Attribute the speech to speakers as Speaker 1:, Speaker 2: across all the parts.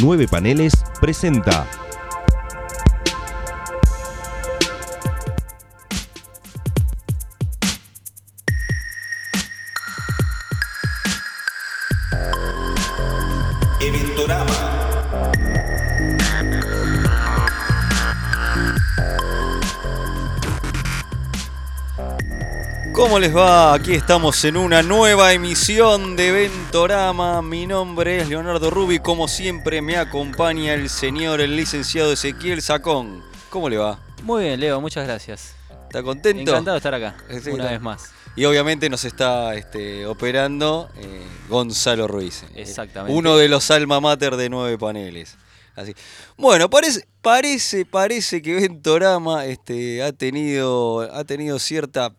Speaker 1: Nueve Paneles presenta.
Speaker 2: ¿Cómo les va? Aquí estamos en una nueva emisión de Ventorama. Mi nombre es Leonardo Rubi. Como siempre me acompaña el señor, el licenciado Ezequiel Sacón. ¿Cómo le va?
Speaker 3: Muy bien, Leo, muchas gracias.
Speaker 2: ¿Está contento?
Speaker 3: Encantado de estar acá,
Speaker 2: Sí,
Speaker 3: una
Speaker 2: está.
Speaker 3: vez más.
Speaker 2: Y obviamente nos está este, operando eh, Gonzalo Ruiz. eh,
Speaker 3: Exactamente.
Speaker 2: Uno de los alma mater de nueve paneles. Así. Bueno, parece, parece, parece que Ventorama este, ha, tenido, ha tenido cierta,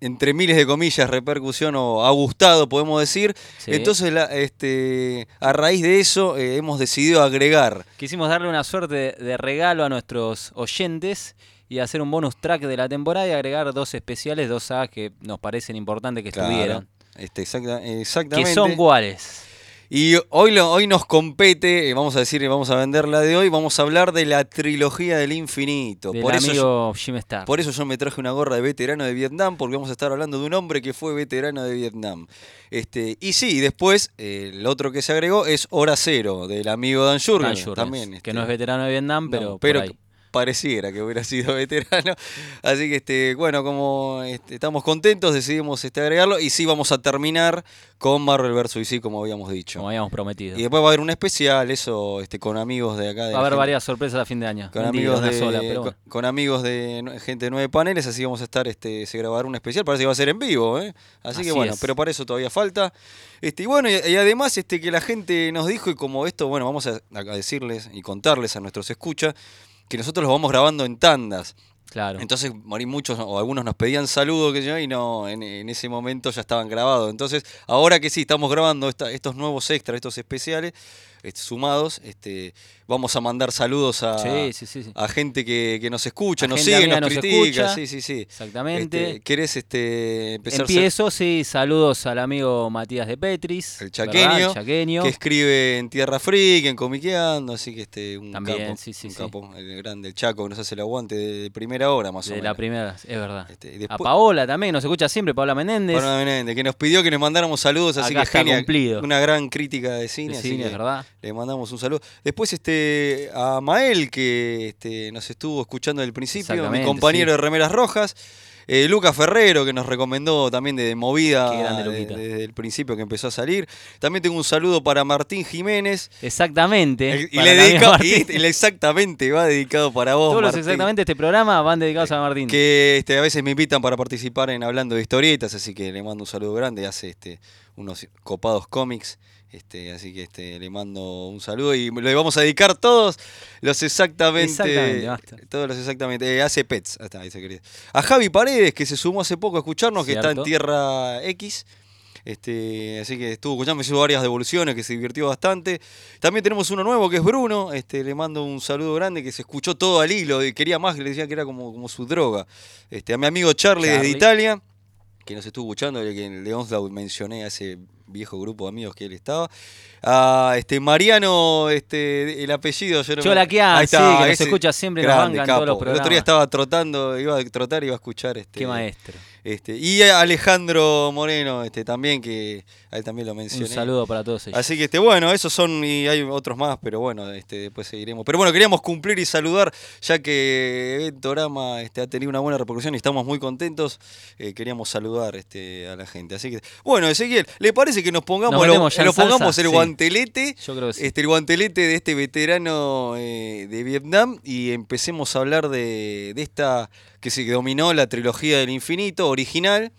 Speaker 2: entre miles de comillas, repercusión o ha gustado, podemos decir.
Speaker 3: Sí.
Speaker 2: Entonces, la- este, a raíz de eso, eh, hemos decidido agregar.
Speaker 3: Quisimos darle una suerte de, de regalo a nuestros oyentes y hacer un bonus track de la temporada y agregar dos especiales, dos sagas que nos parecen importantes que
Speaker 2: claro,
Speaker 3: estuvieron.
Speaker 2: este, exacta- exactamente.
Speaker 3: Que son cuáles.
Speaker 2: Y hoy, lo- hoy nos compete, eh, vamos a decir, vamos a vender la de hoy, vamos a hablar de la trilogía del infinito.
Speaker 3: Del
Speaker 2: por, eso yo,
Speaker 3: amigo Jim Star.
Speaker 2: por eso yo me traje una gorra de veterano de Vietnam, porque vamos a estar hablando de un hombre que fue veterano de Vietnam. Este, y sí, después eh, el otro que se agregó es Hora Cero, del amigo Dan Jurgens.
Speaker 3: Dan Jurgens,
Speaker 2: también,
Speaker 3: que
Speaker 2: este,
Speaker 3: no es veterano de Vietnam,
Speaker 2: no,
Speaker 3: pero, por
Speaker 2: pero
Speaker 3: ahí.
Speaker 2: Pareciera que hubiera sido veterano. Así que, este, bueno, como este, estamos contentos, decidimos este, agregarlo. Y sí, vamos a terminar con Marvel vs. DC, como habíamos dicho.
Speaker 3: como habíamos prometido.
Speaker 2: Y después va a haber un especial, eso, este, con amigos de acá. De
Speaker 3: Va a haber
Speaker 2: gente-
Speaker 3: varias sorpresas a fin de año.
Speaker 2: Con
Speaker 3: Mentira,
Speaker 2: amigos, de,
Speaker 3: sola, pero
Speaker 2: con,
Speaker 3: bueno.
Speaker 2: con amigos de gente de nueve paneles, así vamos a estar, este, se grabará un especial, parece que va a ser en vivo, ¿eh? Así, que bueno,
Speaker 3: es.
Speaker 2: pero para eso todavía falta. Este, y bueno, y, y además este, que la gente nos dijo, y como esto, bueno, vamos a, a decirles y contarles a nuestros escuchas, que nosotros los vamos grabando en tandas.
Speaker 3: Claro.
Speaker 2: Entonces, morí muchos o algunos nos pedían saludos que yo y no, en, en ese momento ya estaban grabados. Entonces, ahora que sí, estamos grabando esta- estos nuevos extras, estos especiales, este, sumados, este, vamos a mandar saludos a,
Speaker 3: sí, sí, sí. sí.
Speaker 2: a gente que, que nos escucha,
Speaker 3: A
Speaker 2: nos sigue, nos
Speaker 3: nos
Speaker 2: critica.
Speaker 3: escucha.
Speaker 2: Sí, sí, sí.
Speaker 3: Exactamente.
Speaker 2: Este, ¿Querés este, empezar a
Speaker 3: Empiezo, sí, saludos al amigo Matías de Petris.
Speaker 2: El chaqueño,
Speaker 3: El chaqueño.
Speaker 2: que escribe en Tierra Freak, en Comiqueando, así que este, un
Speaker 3: También,
Speaker 2: capo,
Speaker 3: sí, sí,
Speaker 2: un
Speaker 3: sí.
Speaker 2: capo, el grande, el Chaco, que nos hace el aguante de, de primera hora más o
Speaker 3: De
Speaker 2: menos.
Speaker 3: la primera, es verdad.
Speaker 2: Este,
Speaker 3: A Paola también, nos escucha siempre, Paola Menéndez.
Speaker 2: Paola Menéndez, que nos pidió que nos mandáramos saludos, así
Speaker 3: Acá
Speaker 2: que
Speaker 3: está
Speaker 2: genial.
Speaker 3: cumplido.
Speaker 2: Una gran crítica de cine,
Speaker 3: de
Speaker 2: así
Speaker 3: cine,
Speaker 2: que
Speaker 3: es verdad.
Speaker 2: Le mandamos un saludo. Después este a Mael, que este, nos estuvo escuchando desde el principio, mi compañero
Speaker 3: sí.
Speaker 2: de Remeras Rojas. Eh, Lucas Ferrero, que nos recomendó también de movida de- desde el principio que empezó a salir. También tengo un saludo para Martín Jiménez.
Speaker 3: Exactamente.
Speaker 2: El- y le dedica, y el exactamente va dedicado para vos,
Speaker 3: Todos los exactamente este programa van dedicados a Martín.
Speaker 2: Que este, a veces me invitan para participar en hablando de historietas, así que le mando un saludo grande, hace este, unos copados cómics, este, así que este, le mando un saludo y le vamos a dedicar todos los exactamente,
Speaker 3: Exactamente, basta.
Speaker 2: todos los exactamente, eh, hace pets, ahí está, ahí se quería. A Javi Paredes, que se sumó hace poco a escucharnos, que está en. Tierra X. Este, así que estuvo escuchando, hizo varias devoluciones, que se divirtió bastante. También tenemos uno nuevo que es Bruno. Este, le mando un saludo grande que se escuchó todo al hilo y quería más, que le decía que era como, como su droga. Este, a mi amigo Charlie, desde
Speaker 3: Charlie.
Speaker 2: Italia, que nos estuvo escuchando, el que en The Onslaught mencioné ese viejo grupo de amigos que él estaba. A este Mariano, este, el apellido, yo no me-
Speaker 3: Cholaquian,
Speaker 2: Ahí
Speaker 3: sí,
Speaker 2: está,
Speaker 3: que nos
Speaker 2: ese
Speaker 3: escucha siempre, nos
Speaker 2: grande,
Speaker 3: banca en todos los
Speaker 2: capo. El otro día
Speaker 3: programas.
Speaker 2: estaba trotando, iba a trotar y iba a escuchar este.
Speaker 3: Qué maestro.
Speaker 2: Este, y Alejandro Moreno, este, también, que a él también lo mencioné.
Speaker 3: Un saludo para todos ellos.
Speaker 2: Así que este, bueno, esos son, y hay otros más, pero bueno, este, después seguiremos. Pero bueno, queríamos cumplir y saludar, ya que Ventorama este, ha tenido una buena repercusión y estamos muy contentos. eh, queríamos saludar este, a la gente. Así que, bueno, Ezequiel, ¿le parece que nos pongamos,
Speaker 3: Nos
Speaker 2: lo- pongamos el
Speaker 3: Sí.
Speaker 2: guantelete?
Speaker 3: Yo creo que sí.
Speaker 2: Este, el guantelete de este veterano eh, de Vietnam y empecemos a hablar de, de esta que se dominó la trilogía del infinito original,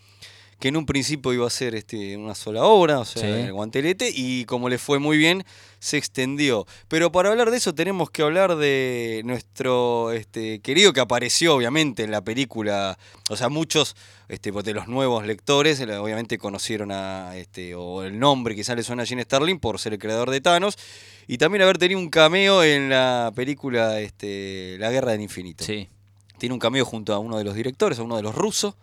Speaker 2: que en un principio iba a ser este, una sola obra, o sea,
Speaker 3: Sí.
Speaker 2: el guantelete, y como le fue muy bien, se extendió. Pero para hablar de eso tenemos que hablar de nuestro este, querido que apareció obviamente en la película, o sea, muchos este, de los nuevos lectores eh, obviamente conocieron a, este, o el nombre quizás le suena a Gene Starling por ser el creador de Thanos, y también haber tenido un cameo en la película este, La Guerra del Infinito.
Speaker 3: Sí.
Speaker 2: Tiene un cameo junto a uno de los directores, a uno de los rusos.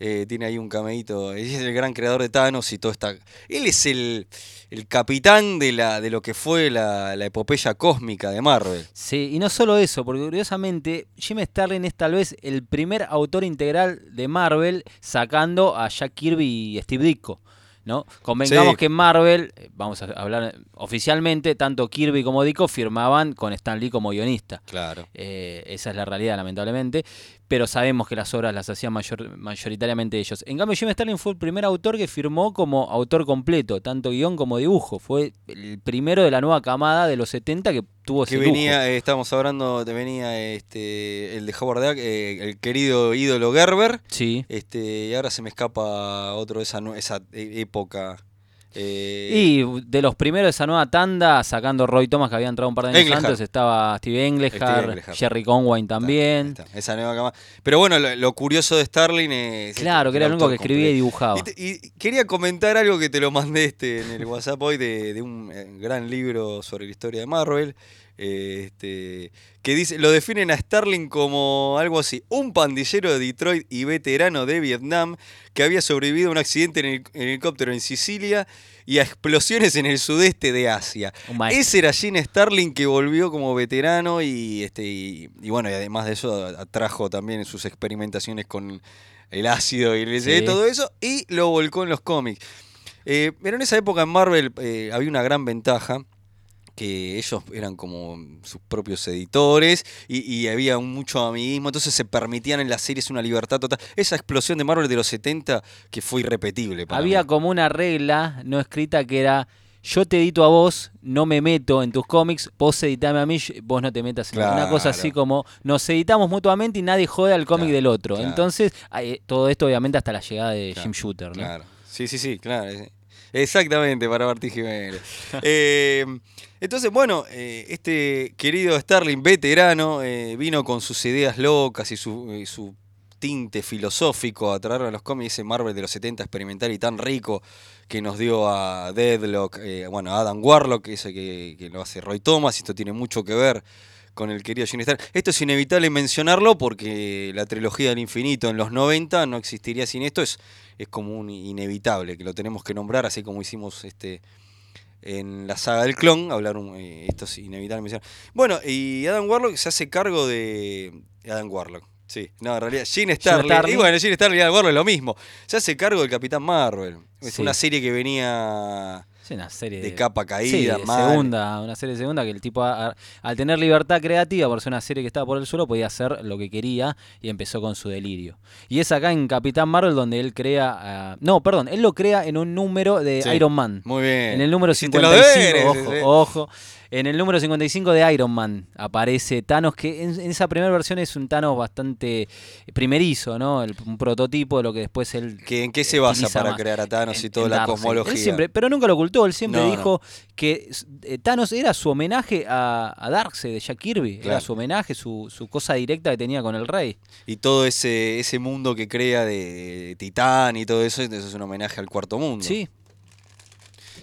Speaker 2: Eh, tiene ahí un cameíto. Es el gran creador de Thanos y todo está. Él es el, el capitán de la de lo que fue la, la epopeya cósmica de Marvel.
Speaker 3: Sí, y no solo eso, porque curiosamente Jim Starlin es tal vez el primer autor integral de Marvel sacando a Jack Kirby y Steve Ditko. ¿No? Convengamos
Speaker 2: Sí.
Speaker 3: que Marvel, eh, vamos a hablar oficialmente, tanto Kirby como Ditko firmaban con Stan Lee como guionista.
Speaker 2: Claro.
Speaker 3: Eh, esa es la realidad, lamentablemente. Pero sabemos que las obras las hacían mayor- mayoritariamente ellos. En cambio, Jim Starlin fue el primer autor que firmó como autor completo, tanto guion como dibujo. Fue el primero de la nueva camada de los 70 que tuvo
Speaker 2: Que
Speaker 3: lujo.
Speaker 2: venía, eh, estábamos hablando, te venía este el de Howard Duck, eh, el querido ídolo Gerber.
Speaker 3: Sí.
Speaker 2: Este, y ahora se me escapa otro de esa, esa e- época. Eh,
Speaker 3: Y de los primeros de esa nueva tanda, sacando Roy Thomas, que había entrado un par de años antes, estaba Steve Englehart. Jerry Conwayne
Speaker 2: está,
Speaker 3: también.
Speaker 2: está, esa nueva cama. Pero bueno, lo, lo curioso de Starling es.
Speaker 3: Claro, que era el único que escribía y dibujaba.
Speaker 2: Y, te- y quería comentar algo que te lo mandé este, en el WhatsApp hoy de, de un eh, gran libro sobre la historia de Marvel. Este, que dice, lo definen a Starling como algo así, un pandillero de Detroit y veterano de Vietnam que había sobrevivido a un accidente en, el- en helicóptero en Sicilia y a explosiones en el sudeste de Asia.
Speaker 3: Maestro.
Speaker 2: Ese era Gene Starling que volvió como veterano y, este, y, y bueno, y además de eso atrajo también sus experimentaciones con el ácido y el
Speaker 3: Sí.
Speaker 2: todo eso, y lo volcó en los cómics. Eh, pero en esa época en Marvel eh, había una gran ventaja que ellos eran como sus propios editores y, y había un mucho amiguismo, entonces se permitían en las series una libertad total. Esa explosión de Marvel de los 70 que fue irrepetible. Para
Speaker 3: Había
Speaker 2: mí.
Speaker 3: como una regla no escrita que era yo te edito a vos, no me meto en tus cómics, vos editame a mí, vos no te metas en una cosa así
Speaker 2: Claro.
Speaker 3: como nos editamos mutuamente y nadie jode al cómic
Speaker 2: Claro,
Speaker 3: del otro.
Speaker 2: claro.
Speaker 3: Entonces, eh, todo esto obviamente hasta la llegada de
Speaker 2: Claro,
Speaker 3: Jim Shooter, ¿no?
Speaker 2: Claro. Sí, sí, sí, claro. Exactamente, para Martí Jiménez. Eh, entonces, bueno, eh, este querido Starling, veterano, eh, vino con sus ideas locas y su, y su tinte filosófico a traer a los cómics ese Marvel de los 70 experimental y tan rico que nos dio a Deadlock, eh, bueno, a Adam Warlock, ese que, que lo hace Roy Thomas, y esto tiene mucho que ver con el querido Gene Starling. Esto es inevitable mencionarlo porque la trilogía del infinito en los 90 no existiría sin esto, es, es como un inevitable que lo tenemos que nombrar, así como hicimos este en la saga del clon, hablar un, eh, esto es inevitable. Bueno, y Adam Warlock se hace cargo de Adam Warlock. Sí, no, en realidad Gene. Starling. Y bueno, Gene Starling y Adam Warlock es lo mismo. Se hace cargo del Capitán Marvel. Es
Speaker 3: Sí.
Speaker 2: una serie que venía
Speaker 3: Es una serie
Speaker 2: de capa caída,
Speaker 3: Sí, de
Speaker 2: mal.
Speaker 3: segunda, una serie segunda que el tipo a- a- al tener libertad creativa por ser una serie que estaba por el suelo podía hacer lo que quería y empezó con su delirio. Y es acá en Capitán Marvel donde él crea, no, perdón, él lo crea en un número de
Speaker 2: Sí.
Speaker 3: Iron Man.
Speaker 2: Muy bien.
Speaker 3: En el número
Speaker 2: Hiciste los
Speaker 3: 55,
Speaker 2: deberes,
Speaker 3: ojo, ojo. En el número 55 de Iron Man aparece Thanos, que en, en esa primera versión es un Thanos bastante primerizo, ¿no? El- un prototipo de lo que después él
Speaker 2: ¿Que ¿En qué se basa para
Speaker 3: más
Speaker 2: crear a Thanos y toda la cosmología?
Speaker 3: Él siempre, pero nunca lo ocultó, él siempre
Speaker 2: No, no.
Speaker 3: dijo que eh, Thanos era su homenaje a, a Darkseid de Jack Kirby, era su homenaje, su, su cosa directa que tenía con el rey.
Speaker 2: Y todo ese, ese mundo que crea de Titán y todo eso, eso es un homenaje al cuarto mundo.
Speaker 3: Sí,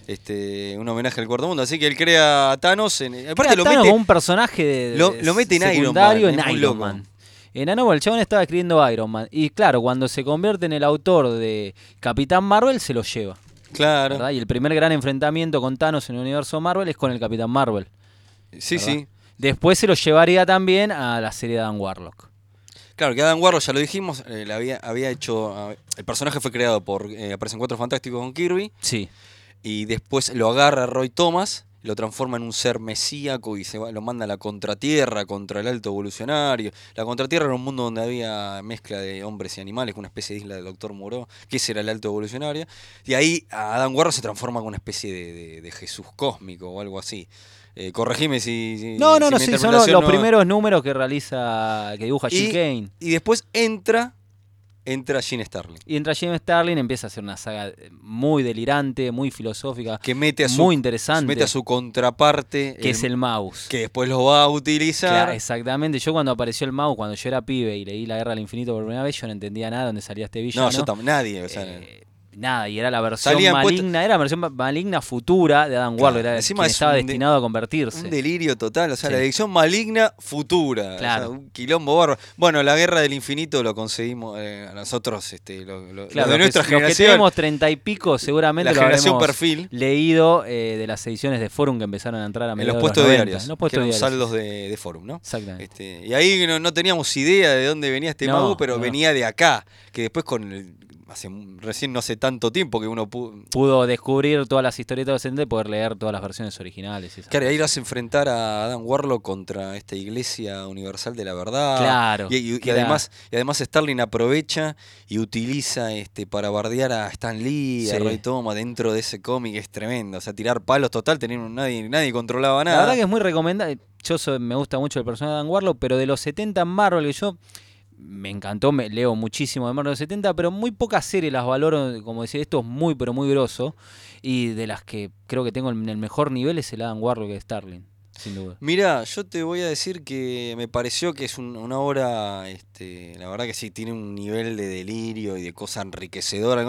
Speaker 2: Este, un homenaje al cuarto mundo. Así que él crea a Thanos. En, aparte
Speaker 3: Crea
Speaker 2: lo
Speaker 3: Thanos
Speaker 2: mete.
Speaker 3: como un personaje de,
Speaker 2: lo- lo mete en Iron Man,
Speaker 3: en Iron
Speaker 2: loco.
Speaker 3: Man. En Anovo el chabón estaba escribiendo Iron Man. Y claro, cuando se convierte en el autor de Capitán Marvel, se lo lleva.
Speaker 2: Claro.
Speaker 3: ¿verdad? Y el primer gran enfrentamiento con Thanos en el universo Marvel es con el Capitán Marvel.
Speaker 2: Sí,
Speaker 3: ¿verdad?
Speaker 2: sí.
Speaker 3: Después se lo llevaría también a la serie de Dan Warlock.
Speaker 2: Claro, que Adam Warlock, ya lo dijimos, eh, había, había hecho. el personaje fue creado por. Eh, aparecen cuatro fantásticos con Kirby.
Speaker 3: Sí.
Speaker 2: Y después lo agarra Roy Thomas, lo transforma en un ser mesíaco y se va, lo manda a la contratierra contra el alto evolucionario. La contratierra era un mundo donde había mezcla de hombres y animales, una especie de isla del Doctor Moreau, que ese era el alto evolucionario. Y ahí Adam Warlock se transforma en una especie de, de- de Jesús cósmico o algo así. Eh, corregime si, si-
Speaker 3: No, no,
Speaker 2: si
Speaker 3: no, sí, son los,
Speaker 2: no-
Speaker 3: primeros números que realiza, que dibuja Jim
Speaker 2: Y-
Speaker 3: Kane.
Speaker 2: Y después entra, entra Gene Starling,
Speaker 3: Y entra Jim Starlin, empieza a hacer una saga muy delirante, muy filosófica,
Speaker 2: que mete a su,
Speaker 3: muy interesante,
Speaker 2: mete a su contraparte,
Speaker 3: que es el mouse.
Speaker 2: que después lo va a utilizar.
Speaker 3: Claro, exactamente. Yo cuando apareció el mouse, cuando yo era pibe y leí La Guerra del Infinito por primera vez, yo no entendía nada de dónde salía este villano.
Speaker 2: no, yo también, nadie. O sea,
Speaker 3: Eh, nada, y era la versión
Speaker 2: Salían
Speaker 3: maligna,
Speaker 2: puestos-
Speaker 3: era la versión ma- maligna futura de Adam Warlock, era
Speaker 2: encima
Speaker 3: quien
Speaker 2: es
Speaker 3: estaba
Speaker 2: de-
Speaker 3: destinado a convertirse.
Speaker 2: Un delirio total, o sea,
Speaker 3: Sí.
Speaker 2: la edición maligna futura. o
Speaker 3: Claro.
Speaker 2: sea, un quilombo bárbaro. Bueno, la guerra del infinito lo conseguimos eh, nosotros, este, lo, lo- lo
Speaker 3: Claro,
Speaker 2: de
Speaker 3: los
Speaker 2: nuestra
Speaker 3: que, los que
Speaker 2: generación.
Speaker 3: tenemos treinta y pico seguramente
Speaker 2: la
Speaker 3: lo
Speaker 2: generación
Speaker 3: habremos
Speaker 2: perfil.
Speaker 3: leído eh, de las ediciones de Forum que empezaron a entrar a
Speaker 2: En
Speaker 3: mediados
Speaker 2: los
Speaker 3: de
Speaker 2: puestos
Speaker 3: 90,
Speaker 2: diarios.
Speaker 3: en los
Speaker 2: que
Speaker 3: puestos
Speaker 2: eran
Speaker 3: diarios.
Speaker 2: saldos de, de forum, ¿no?
Speaker 3: Exactamente.
Speaker 2: Este, y ahí no, no teníamos idea de dónde venía este
Speaker 3: No,
Speaker 2: pero
Speaker 3: no.
Speaker 2: venía de acá. Que después con el- hace recién no hace tanto tiempo que uno pudo.
Speaker 3: Pudo descubrir todas las historietas de los 70 y poder leer todas las versiones originales. y
Speaker 2: Claro, y ahí lo hace enfrentar a Adam Warlock contra esta Iglesia Universal de la Verdad.
Speaker 3: Claro,
Speaker 2: Y, además, y además Starling aprovecha y utiliza este para bardear a Stan Lee, a
Speaker 3: Sí.
Speaker 2: Roy Thomas dentro de ese cómic, es tremendo. O sea, tirar palos total, tener un- nadie, nadie controlaba
Speaker 3: La
Speaker 2: nada.
Speaker 3: verdad que es muy recomendable. Yo soy- me gusta mucho el personaje de Dan Warlock, pero de los 70 en Marvel, que yo me encantó, me leo muchísimo de Marvel de los 70, pero muy pocas series las valoro, como decía, esto es muy, pero muy grosso. Y de las que creo que tengo en el mejor nivel es el Adam Warlock de Starling, sin duda.
Speaker 2: Mira, yo te voy a decir que me pareció que es un- una obra, este, la verdad que sí, tiene un nivel de delirio y de cosa enriquecedora.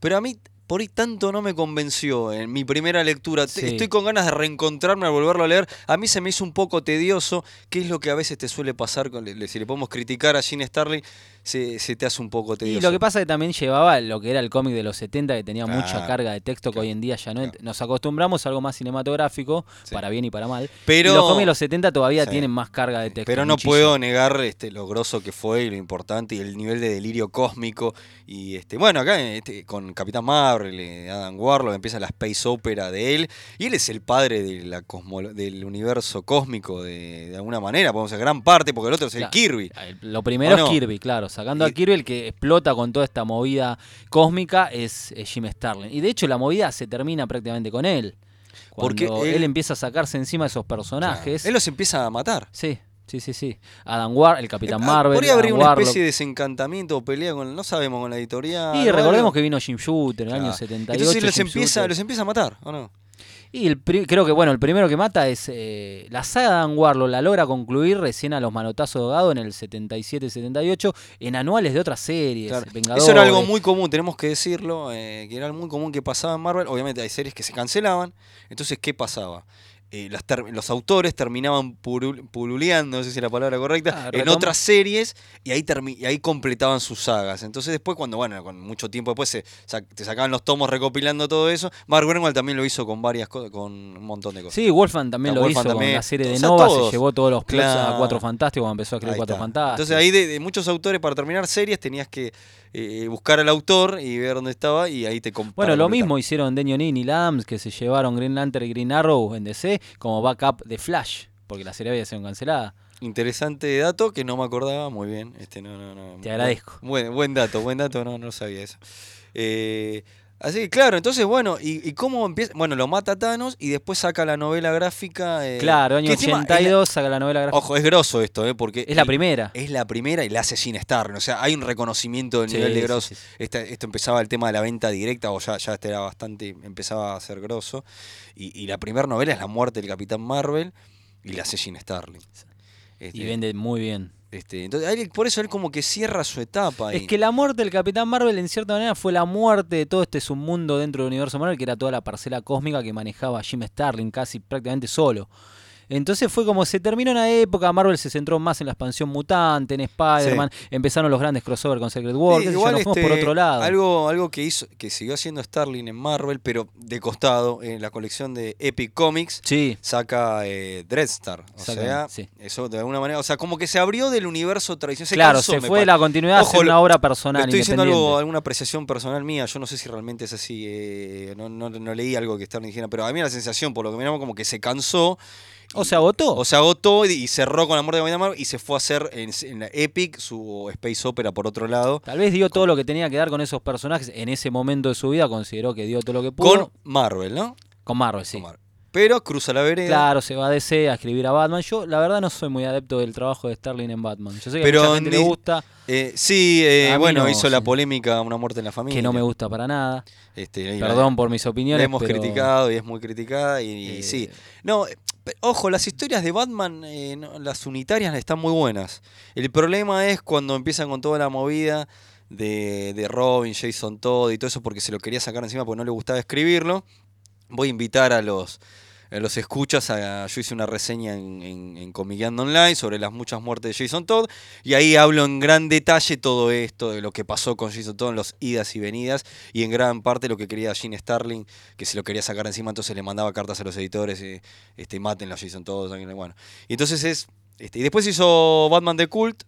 Speaker 2: Pero a mí, por ahí tanto no me convenció en mi primera lectura.
Speaker 3: Sí.
Speaker 2: Estoy con ganas de reencontrarme al volverlo a leer. A mí se me hizo un poco tedioso, que es lo que a veces te suele pasar, con, si le podemos criticar a Gene Starling, se, se te hace un poco
Speaker 3: Y
Speaker 2: tedioso.
Speaker 3: lo que pasa es que también llevaba lo que era el cómic de los 70, que tenía mucha carga de texto que
Speaker 2: claro,
Speaker 3: hoy en día ya no.
Speaker 2: claro.
Speaker 3: Nos acostumbramos a algo más cinematográfico,
Speaker 2: Sí.
Speaker 3: para bien y para mal.
Speaker 2: Pero-
Speaker 3: y los cómics de los 70 todavía
Speaker 2: Sí.
Speaker 3: tienen más carga de texto.
Speaker 2: Pero no
Speaker 3: muchísimo.
Speaker 2: puedo negar este, lo grosso que fue y lo importante y el nivel de delirio cósmico. Y este, bueno, acá este, con Capitán Marvel, eh, Adam Warlock, empieza la space opera de él. Y él es el padre de la cosmo- del universo cósmico de, de alguna manera, podemos decir, gran parte, porque el otro es el. Kirby.
Speaker 3: Lo primero es Kirby, claro. Sacando
Speaker 2: Y-
Speaker 3: a Kirby, el que explota con toda esta movida cósmica es, es Jim Starlin. Y de hecho, la movida se termina prácticamente con él.
Speaker 2: Porque él-
Speaker 3: él, empieza a sacarse encima esos personajes.
Speaker 2: Él los empieza a matar.
Speaker 3: Sí, sí, sí, sí. Adam War, el Capitán
Speaker 2: Eh,
Speaker 3: Marvel.
Speaker 2: Podría haber una
Speaker 3: Warlock.
Speaker 2: especie de desencantamiento o pelea con, no sabemos, con la editorial.
Speaker 3: Y recordemos que vino Jim Shooter en el año
Speaker 2: Claro.
Speaker 3: 78.
Speaker 2: Entonces los
Speaker 3: Jim
Speaker 2: empieza,
Speaker 3: Shooter.
Speaker 2: los empieza a matar, ¿o no?
Speaker 3: Y el creo que, bueno, el primero que mata es eh, la saga de Dan Warlock, la logra concluir recién a los manotazos de Gado en el 77-78, en anuales de otras series.
Speaker 2: Claro.
Speaker 3: Vengadores.
Speaker 2: Eso era algo muy común, tenemos que decirlo, eh, que era algo muy común que pasaba en Marvel. Obviamente hay series que se cancelaban. Entonces, ¿qué pasaba? Eh, los autores terminaban pululeando, no sé si es la palabra correcta,
Speaker 3: Ah,
Speaker 2: en otras series y ahí, y ahí completaban sus sagas. Entonces después, cuando, bueno, con mucho tiempo después se, sa- te sacaban los tomos recopilando todo eso, Mark Gruenwald también lo hizo con varias cosas, con un montón de cosas.
Speaker 3: Sí, Wolfman también
Speaker 2: Claro,
Speaker 3: lo
Speaker 2: Wolfman
Speaker 3: hizo
Speaker 2: también.
Speaker 3: con la serie de
Speaker 2: O sea,
Speaker 3: Nova,
Speaker 2: todos.
Speaker 3: se llevó todos los plots a
Speaker 2: Claro.
Speaker 3: Cuatro Fantásticos cuando empezó a escribir Cuatro
Speaker 2: está.
Speaker 3: Fantásticos.
Speaker 2: Entonces ahí de, de muchos autores para terminar series tenías que eh, buscar al autor y ver dónde estaba y ahí te
Speaker 3: Bueno, lo
Speaker 2: completar.
Speaker 3: mismo hicieron Denyon y Adams, que se llevaron Green Lantern y Green Arrow en DC como backup de Flash, porque la serie había sido cancelada.
Speaker 2: Interesante dato que no me acordaba muy bien. Este, no, no, no.
Speaker 3: Te agradezco.
Speaker 2: Buen, buen dato, buen dato, no, no sabía eso. Eh, así que claro, entonces bueno, ¿y, y cómo empieza? Bueno, lo mata Thanos y después saca la novela gráfica. eh,
Speaker 3: claro, año
Speaker 2: que encima es la-
Speaker 3: 82 saca la novela gráfica.
Speaker 2: ojo, es grosso esto, eh, porque
Speaker 3: es la primera.
Speaker 2: Es la primera y la hace sin estar. O sea, hay un reconocimiento del
Speaker 3: Sí,
Speaker 2: nivel de grosso.
Speaker 3: sí, sí.
Speaker 2: Esta- esto empezaba el tema de la venta directa, o ya, ya este era bastante, empezaba a ser grosso. Y, y la primera novela es La muerte del Capitán Marvel y la hace sin Starling. Este,
Speaker 3: Y vende muy bien.
Speaker 2: Este, entonces, por eso él como que cierra su etapa.
Speaker 3: Es que la muerte del Capitán Marvel en cierta manera fue la muerte de todo este submundo dentro del universo Marvel, que era toda la parcela cósmica que manejaba Jim Starlin casi prácticamente solo. Entonces fue como se terminó una época, Marvel se centró más en la expansión mutante, en Spider-Man, empezaron los grandes crossover con Secret War,
Speaker 2: Sí, igual,
Speaker 3: nos fuimos
Speaker 2: este,
Speaker 3: por otro lado.
Speaker 2: Algo, algo que hizo, que siguió haciendo Starling en Marvel, pero de costado, en la colección de Epic Comics,
Speaker 3: Sí,
Speaker 2: saca eh, Dreadstar. O sea, eso de alguna manera, o sea, como que se abrió del universo tradicional. Se
Speaker 3: claro,
Speaker 2: cansó,
Speaker 3: se fue la continuidad
Speaker 2: Ojo,
Speaker 3: una obra personal.
Speaker 2: Estoy diciendo algo, alguna apreciación personal mía. Yo no sé si realmente es así. eh, no, no- no leí algo que Starling dijera, pero a mí la sensación, por lo que miramos, como que se cansó.
Speaker 3: O se agotó.
Speaker 2: O se agotó y, y cerró con la muerte de Marvel y se fue a hacer en, en la Epic su Space Opera por otro lado.
Speaker 3: Tal vez dio todo lo que tenía que dar con esos personajes en ese momento de su vida, consideró que dio todo lo que pudo.
Speaker 2: Con Marvel, ¿no?
Speaker 3: Con Marvel, sí.
Speaker 2: Con Marvel. Pero cruza la vereda.
Speaker 3: Claro, se va a DC a escribir a Batman. Yo, la verdad, no soy muy adepto del trabajo de Starling en Batman. Yo sé que
Speaker 2: Pero
Speaker 3: a mucha gente le gusta,
Speaker 2: Eh, sí, eh, bueno,
Speaker 3: no,
Speaker 2: hizo la polémica Una muerte en la familia.
Speaker 3: que no me gusta para nada.
Speaker 2: Este, la-
Speaker 3: Perdón por mis
Speaker 2: La
Speaker 3: opiniones.
Speaker 2: hemos
Speaker 3: pero,
Speaker 2: criticado y es muy criticada y, y
Speaker 3: eh,
Speaker 2: sí. No, ojo, las historias de Batman, eh, las unitarias están muy buenas. El problema es cuando empiezan con toda la movida de, de Robin, Jason Todd y todo eso porque se lo quería sacar encima porque no le gustaba escribirlo. Voy a invitar a los, los escuchas, yo hice una reseña en, en, en Comiqueando Online sobre las muchas muertes de Jason Todd y ahí hablo en gran detalle todo esto, de lo que pasó con Jason Todd en los idas y venidas y en gran parte lo que quería Gene Starling, que se lo quería sacar encima, entonces le mandaba cartas a los editores, eh, este, maten a Jason Todd, bueno. Y entonces es, este, y después hizo Batman de Cult,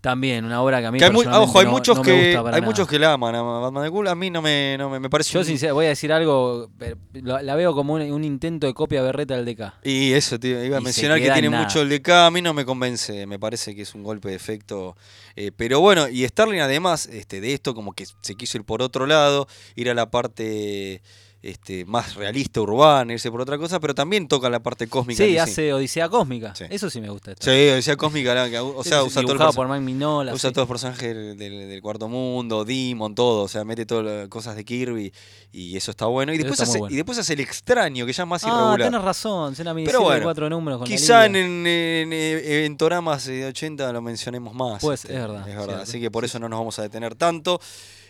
Speaker 3: También, una obra que a mí
Speaker 2: que hay,
Speaker 3: personalmente
Speaker 2: ojo, hay
Speaker 3: no-
Speaker 2: muchos
Speaker 3: no me
Speaker 2: que
Speaker 3: gusta para
Speaker 2: hay
Speaker 3: nada.
Speaker 2: muchos que la aman a Batman de Cult, a mí no me, no me, me parece
Speaker 3: Yo
Speaker 2: un-
Speaker 3: sincer- voy a decir algo, la veo como un, un intento de copia berreta del DK.
Speaker 2: Y eso, tío, iba a
Speaker 3: Y
Speaker 2: mencionar que tiene
Speaker 3: nada.
Speaker 2: mucho el DK, a mí no me convence, me parece que es un golpe de efecto. eh, pero bueno, y Starling además este, de esto como que se quiso ir por otro lado, ir a la parte este, más realista, urbana, irse por otra cosa, pero también toca la parte cósmica.
Speaker 3: Sí,
Speaker 2: en
Speaker 3: hace Odisea Cósmica.
Speaker 2: Sí.
Speaker 3: Eso sí me gusta.
Speaker 2: Sí, decía cósmica, la o sea, usa todo el
Speaker 3: por Mike Mignola.
Speaker 2: Usa
Speaker 3: sí.
Speaker 2: todos los personajes del, del- cuarto mundo, Demon, todo, o sea, mete todas las cosas de Kirby y eso está bueno. Y
Speaker 3: Eso
Speaker 2: después, hace,
Speaker 3: bueno.
Speaker 2: y después hace el extraño, que ya es más
Speaker 3: Ah,
Speaker 2: irregular.
Speaker 3: tenés razón. Es una
Speaker 2: Pero
Speaker 3: miniserie
Speaker 2: bueno,
Speaker 3: de cuatro números con la
Speaker 2: Quizá en,
Speaker 3: Liga.
Speaker 2: en, en, eh, de 80 lo mencionemos más.
Speaker 3: Pues, es verdad,
Speaker 2: Es verdad. Así que por eso no nos vamos a detener tanto.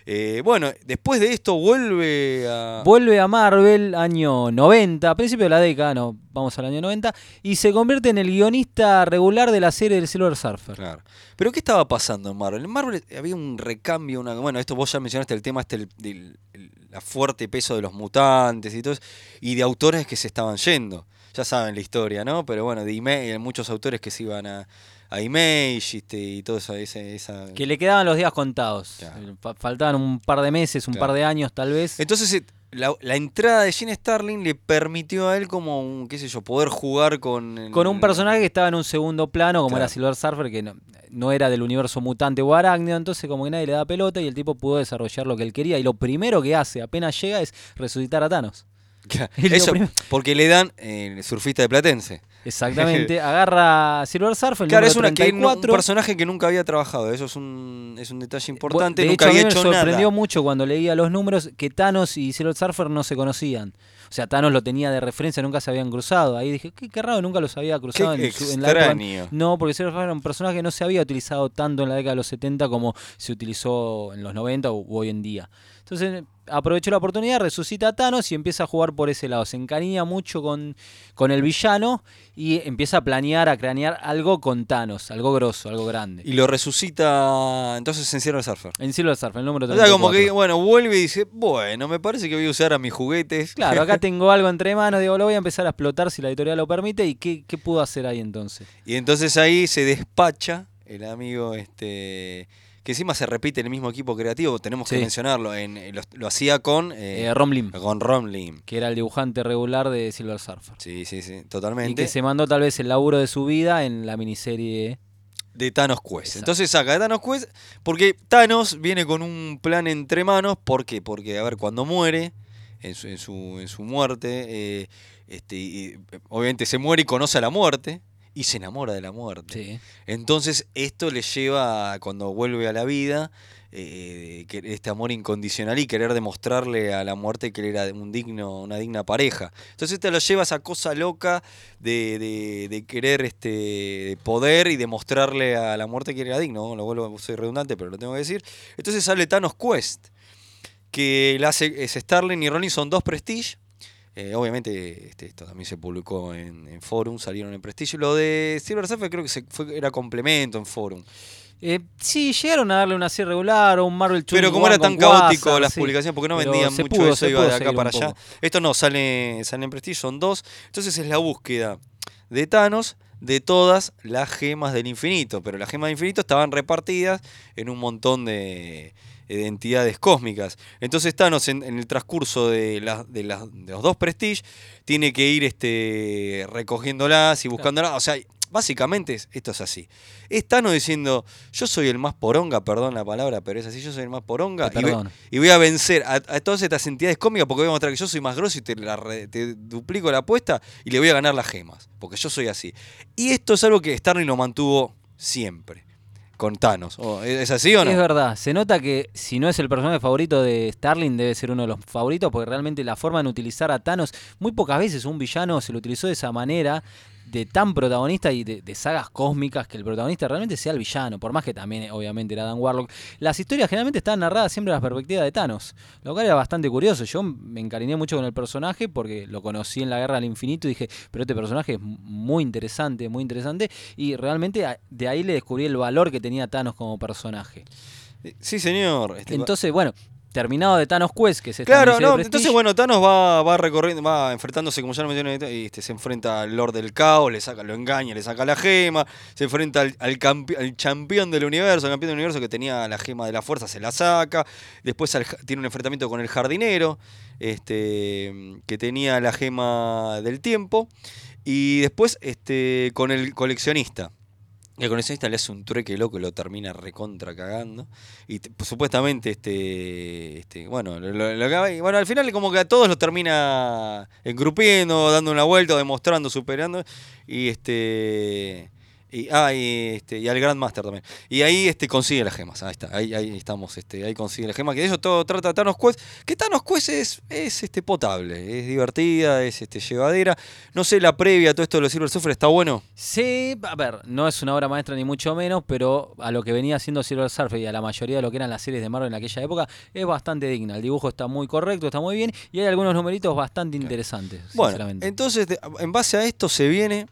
Speaker 2: Eh, bueno, después de esto vuelve a.
Speaker 3: Vuelve a Marvel año 90, a principio de la década, no, vamos al año 90, y se convierte en el guionista regular de la serie del Silver Surfer.
Speaker 2: Claro. Pero ¿qué estaba pasando en Marvel? En Marvel había un recambio, una, bueno, esto vos ya mencionaste el tema este del, del- el- la fuerte peso de los mutantes y todo eso, y de autores que se estaban yendo. Ya saben la historia, ¿no? Pero bueno, de Image, muchos autores que se iban a, a Image este, y todo eso, esa, esa-
Speaker 3: Que le quedaban los días contados.
Speaker 2: Claro.
Speaker 3: Fa- Faltaban un par de meses, un
Speaker 2: Claro.
Speaker 3: par de años tal vez.
Speaker 2: Entonces, eh, la, la entrada de Gene Starling le permitió a él como, un, qué sé yo, poder jugar con...
Speaker 3: Con un personaje que estaba en un segundo plano, como
Speaker 2: Claro.
Speaker 3: era Silver Surfer, que no, no era del universo mutante o arácnido, entonces como que nadie le da pelota y el tipo pudo desarrollar lo que él quería. Y lo primero que hace apenas llega es resucitar a Thanos.
Speaker 2: Eso, porque le dan eh, surfista de Platense.
Speaker 3: Exactamente. Agarra a Silver Surfer,
Speaker 2: Claro, es una, que, no- un
Speaker 3: 34.
Speaker 2: personaje que nunca había trabajado. Eso es un, es un detalle importante.
Speaker 3: de
Speaker 2: nunca
Speaker 3: hecho, a mí
Speaker 2: había
Speaker 3: me
Speaker 2: hecho
Speaker 3: sorprendió
Speaker 2: nada.
Speaker 3: mucho cuando leía los números que Thanos y Silver Surfer no se conocían. O sea, Thanos lo tenía de referencia, nunca se habían cruzado. Ahí dije, qué, qué raro, nunca los había cruzado
Speaker 2: Qué
Speaker 3: en, su- en la época-. No, porque Silver Surfer era un personaje que no se había utilizado tanto en la década de los 70 como se utilizó en los 90 u hoy en día. Entonces aprovechó la oportunidad, resucita a Thanos y empieza a jugar por ese lado. Se encariña mucho con, con el villano y empieza a planear, a cranear algo con Thanos, algo grosso, algo grande.
Speaker 2: Y lo resucita. Entonces encierra el surfer.
Speaker 3: En Silver Surfer, el número
Speaker 2: O sea, como
Speaker 3: 34.
Speaker 2: que, bueno, vuelve y dice, bueno, me parece que voy a usar a mis juguetes.
Speaker 3: Claro, acá tengo algo entre manos, digo, lo voy a empezar a explotar si la editorial lo permite. ¿Y qué, qué pudo hacer ahí entonces?
Speaker 2: Y entonces ahí se despacha el amigo, este que encima se repite en el mismo equipo creativo, tenemos que mencionarlo, en, lo, lo hacía con, eh,
Speaker 3: Eh,
Speaker 2: con
Speaker 3: que era el dibujante regular de Silver Surfer.
Speaker 2: Sí, sí, sí,
Speaker 3: Y
Speaker 2: totalmente.
Speaker 3: que se mandó tal vez el laburo de su vida en la miniserie.
Speaker 2: de Thanos Quest.
Speaker 3: Exacto.
Speaker 2: Entonces saca de Thanos Quest porque Thanos viene con un plan entre manos. ¿Por qué? Porque, a ver, cuando muere, en su, en su, en su muerte, eh, este, y, obviamente se muere y conoce a la muerte y se enamora de la muerte.
Speaker 3: Sí.
Speaker 2: Entonces esto le lleva, a, cuando vuelve a la vida, eh, este amor incondicional y querer demostrarle a la muerte que él era un digno, una digna pareja. Entonces esto lo lleva a esa cosa loca de, de- de querer este poder y demostrarle a la muerte que él era digno. Lo vuelvo, soy redundante, pero lo tengo que decir. Entonces sale Thanos Quest, que la hace, es Starling y Ronin, son dos Prestige. Eh, obviamente este, esto también se publicó en, en Forum, salieron en Prestige. Lo de Silver Surfer creo que se fue, era complemento en Forum.
Speaker 3: Eh, sí, llegaron a darle una serie regular o un Marvel
Speaker 2: Pero
Speaker 3: 2
Speaker 2: como era tan caótico las
Speaker 3: sí.
Speaker 2: publicaciones, porque no vendían mucho
Speaker 3: pudo,
Speaker 2: eso,
Speaker 3: se
Speaker 2: iba de acá para allá. Esto no, sale, sale en Prestige, son dos. Entonces es la búsqueda de Thanos de todas las gemas del infinito. Pero las gemas del infinito estaban repartidas en un montón de, de entidades cósmicas. Entonces Thanos en, en el transcurso de, de, los dos Prestige tiene que ir este, recogiéndolas y buscándolas. O sea, básicamente es- esto es así. Es Thanos diciendo, yo soy el más poronga, perdón la palabra, pero es así, yo soy el más poronga. Y voy- y voy a vencer a, a todas estas entidades cómicas porque voy a mostrar que yo soy más grosso y te, la te duplico la apuesta y le voy a ganar las gemas. Porque yo soy así. Y esto es algo que Starling lo mantuvo siempre. Con Thanos. ¿O ¿Es así o no?
Speaker 3: Es verdad, se nota que si no es el personaje favorito de Starling, debe ser uno de los favoritos, porque realmente la forma de utilizar a Thanos, muy pocas veces un villano se lo utilizó de esa manera, de tan protagonista y de, de sagas cósmicas que el protagonista realmente sea el villano, por más que también obviamente era Dan Warlock. Las historias generalmente estaban narradas siempre desde la perspectiva de Thanos, lo cual era bastante curioso. Yo me encariñé mucho con el personaje porque lo conocí en la Guerra del Infinito y dije, pero este personaje es muy interesante, muy interesante, y realmente de ahí le descubrí el valor que tenía Thanos como personaje.
Speaker 2: Sí, señor. Este,
Speaker 3: Entonces, bueno, terminado de Thanos Quest, que es esta
Speaker 2: Claro, no, entonces bueno, Thanos va, va recorriendo, va enfrentándose, como ya lo mencioné, y este, se enfrenta al Lord del Caos, le saca, lo engaña, le saca la gema, se enfrenta al, al, campe- al campeón del universo, al campeón del universo que tenía la gema de la fuerza, se la saca, después al tiene un enfrentamiento con el jardinero, este, que tenía la gema del tiempo, y después este, con el coleccionista. El coleccionista le hace un trueque loco y lo termina recontra cagando. Y pues, supuestamente, este, este bueno, lo- lo- lo bueno, al final como que a todos los termina engrupiendo, dando una vuelta, demostrando, superando. Y este. Y, ah, y, este, y al Grandmaster también. Y ahí este, consigue las gemas. Ahí está, ahí, ahí estamos, este, ahí consigue las gemas. Que de eso todo trata Thanos Quest. Que Thanos Quest es, es este, potable, es divertida, es este, llevadera. No sé, la previa, todo esto de los Silver Surfer está bueno.
Speaker 3: Sí, a ver, no es una obra maestra ni mucho menos, pero a lo que venía haciendo Silver Surfer y a la mayoría de lo que eran las series de Marvel en aquella época, es bastante digna. El dibujo está muy correcto, está muy bien, y hay algunos numeritos bastante interesantes,
Speaker 2: Bueno,
Speaker 3: sinceramente.
Speaker 2: entonces, de- en base a esto se viene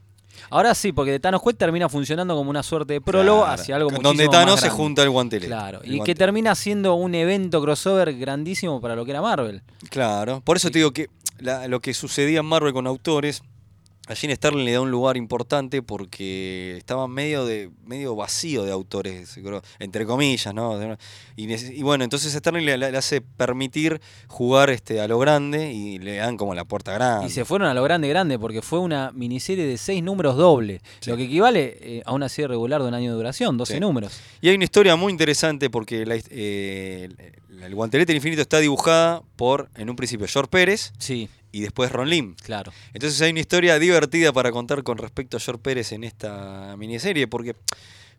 Speaker 3: Ahora sí, porque de Thanos Quest termina funcionando como una suerte de prólogo
Speaker 2: Claro,
Speaker 3: hacia algo
Speaker 2: donde
Speaker 3: muchísimo
Speaker 2: Thanos
Speaker 3: más
Speaker 2: se junta el guantelete.
Speaker 3: Claro,
Speaker 2: El
Speaker 3: y que termina siendo un evento crossover grandísimo para lo que era Marvel.
Speaker 2: Claro, por eso te digo que la- lo que sucedía en Marvel con autores, a Gene Starlin le da un lugar importante porque estaba medio de medio vacío de autores, entre comillas, ¿no? Y, bueno, entonces Starlin le, le hace permitir jugar este a lo grande y le dan como la puerta grande.
Speaker 3: Y se fueron a lo grande, grande, porque fue una miniserie de seis números doble,
Speaker 2: Sí.
Speaker 3: lo que equivale eh, a una serie regular de un año de duración, 12
Speaker 2: Sí.
Speaker 3: números.
Speaker 2: Y hay una historia muy interesante porque la eh, el, el guantelete del infinito está dibujada por, en un principio, George Pérez
Speaker 3: Sí,
Speaker 2: y después Ron Lim.
Speaker 3: claro.
Speaker 2: Entonces hay una historia divertida para contar con respecto a George Pérez en esta miniserie, porque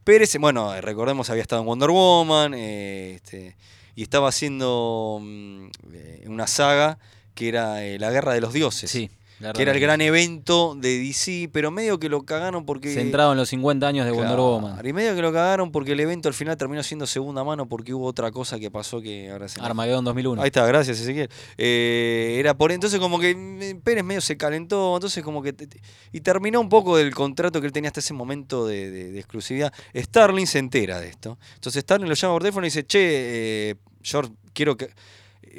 Speaker 2: Pérez, bueno, recordemos, había estado en Wonder Woman eh, este, y estaba haciendo mm, eh, una saga que era eh, La Guerra de los Dioses,
Speaker 3: Sí.
Speaker 2: Que era el gran evento de DC, pero medio que lo cagaron porque...
Speaker 3: Centrado en los 50 años de Wonder
Speaker 2: Claro,
Speaker 3: Woman.
Speaker 2: Y medio que lo cagaron porque el evento al final terminó siendo segunda mano porque hubo otra cosa que pasó que ahora se
Speaker 3: Armageddon 2001.
Speaker 2: Ahí está, gracias Ezequiel. Eh, era por entonces como que mm, Pérez medio se calentó, entonces como que y terminó un poco del contrato que él tenía hasta ese momento de, de- de exclusividad. Starling se entera de esto. Entonces Starling lo llama por teléfono y dice, che, eh, George, quiero que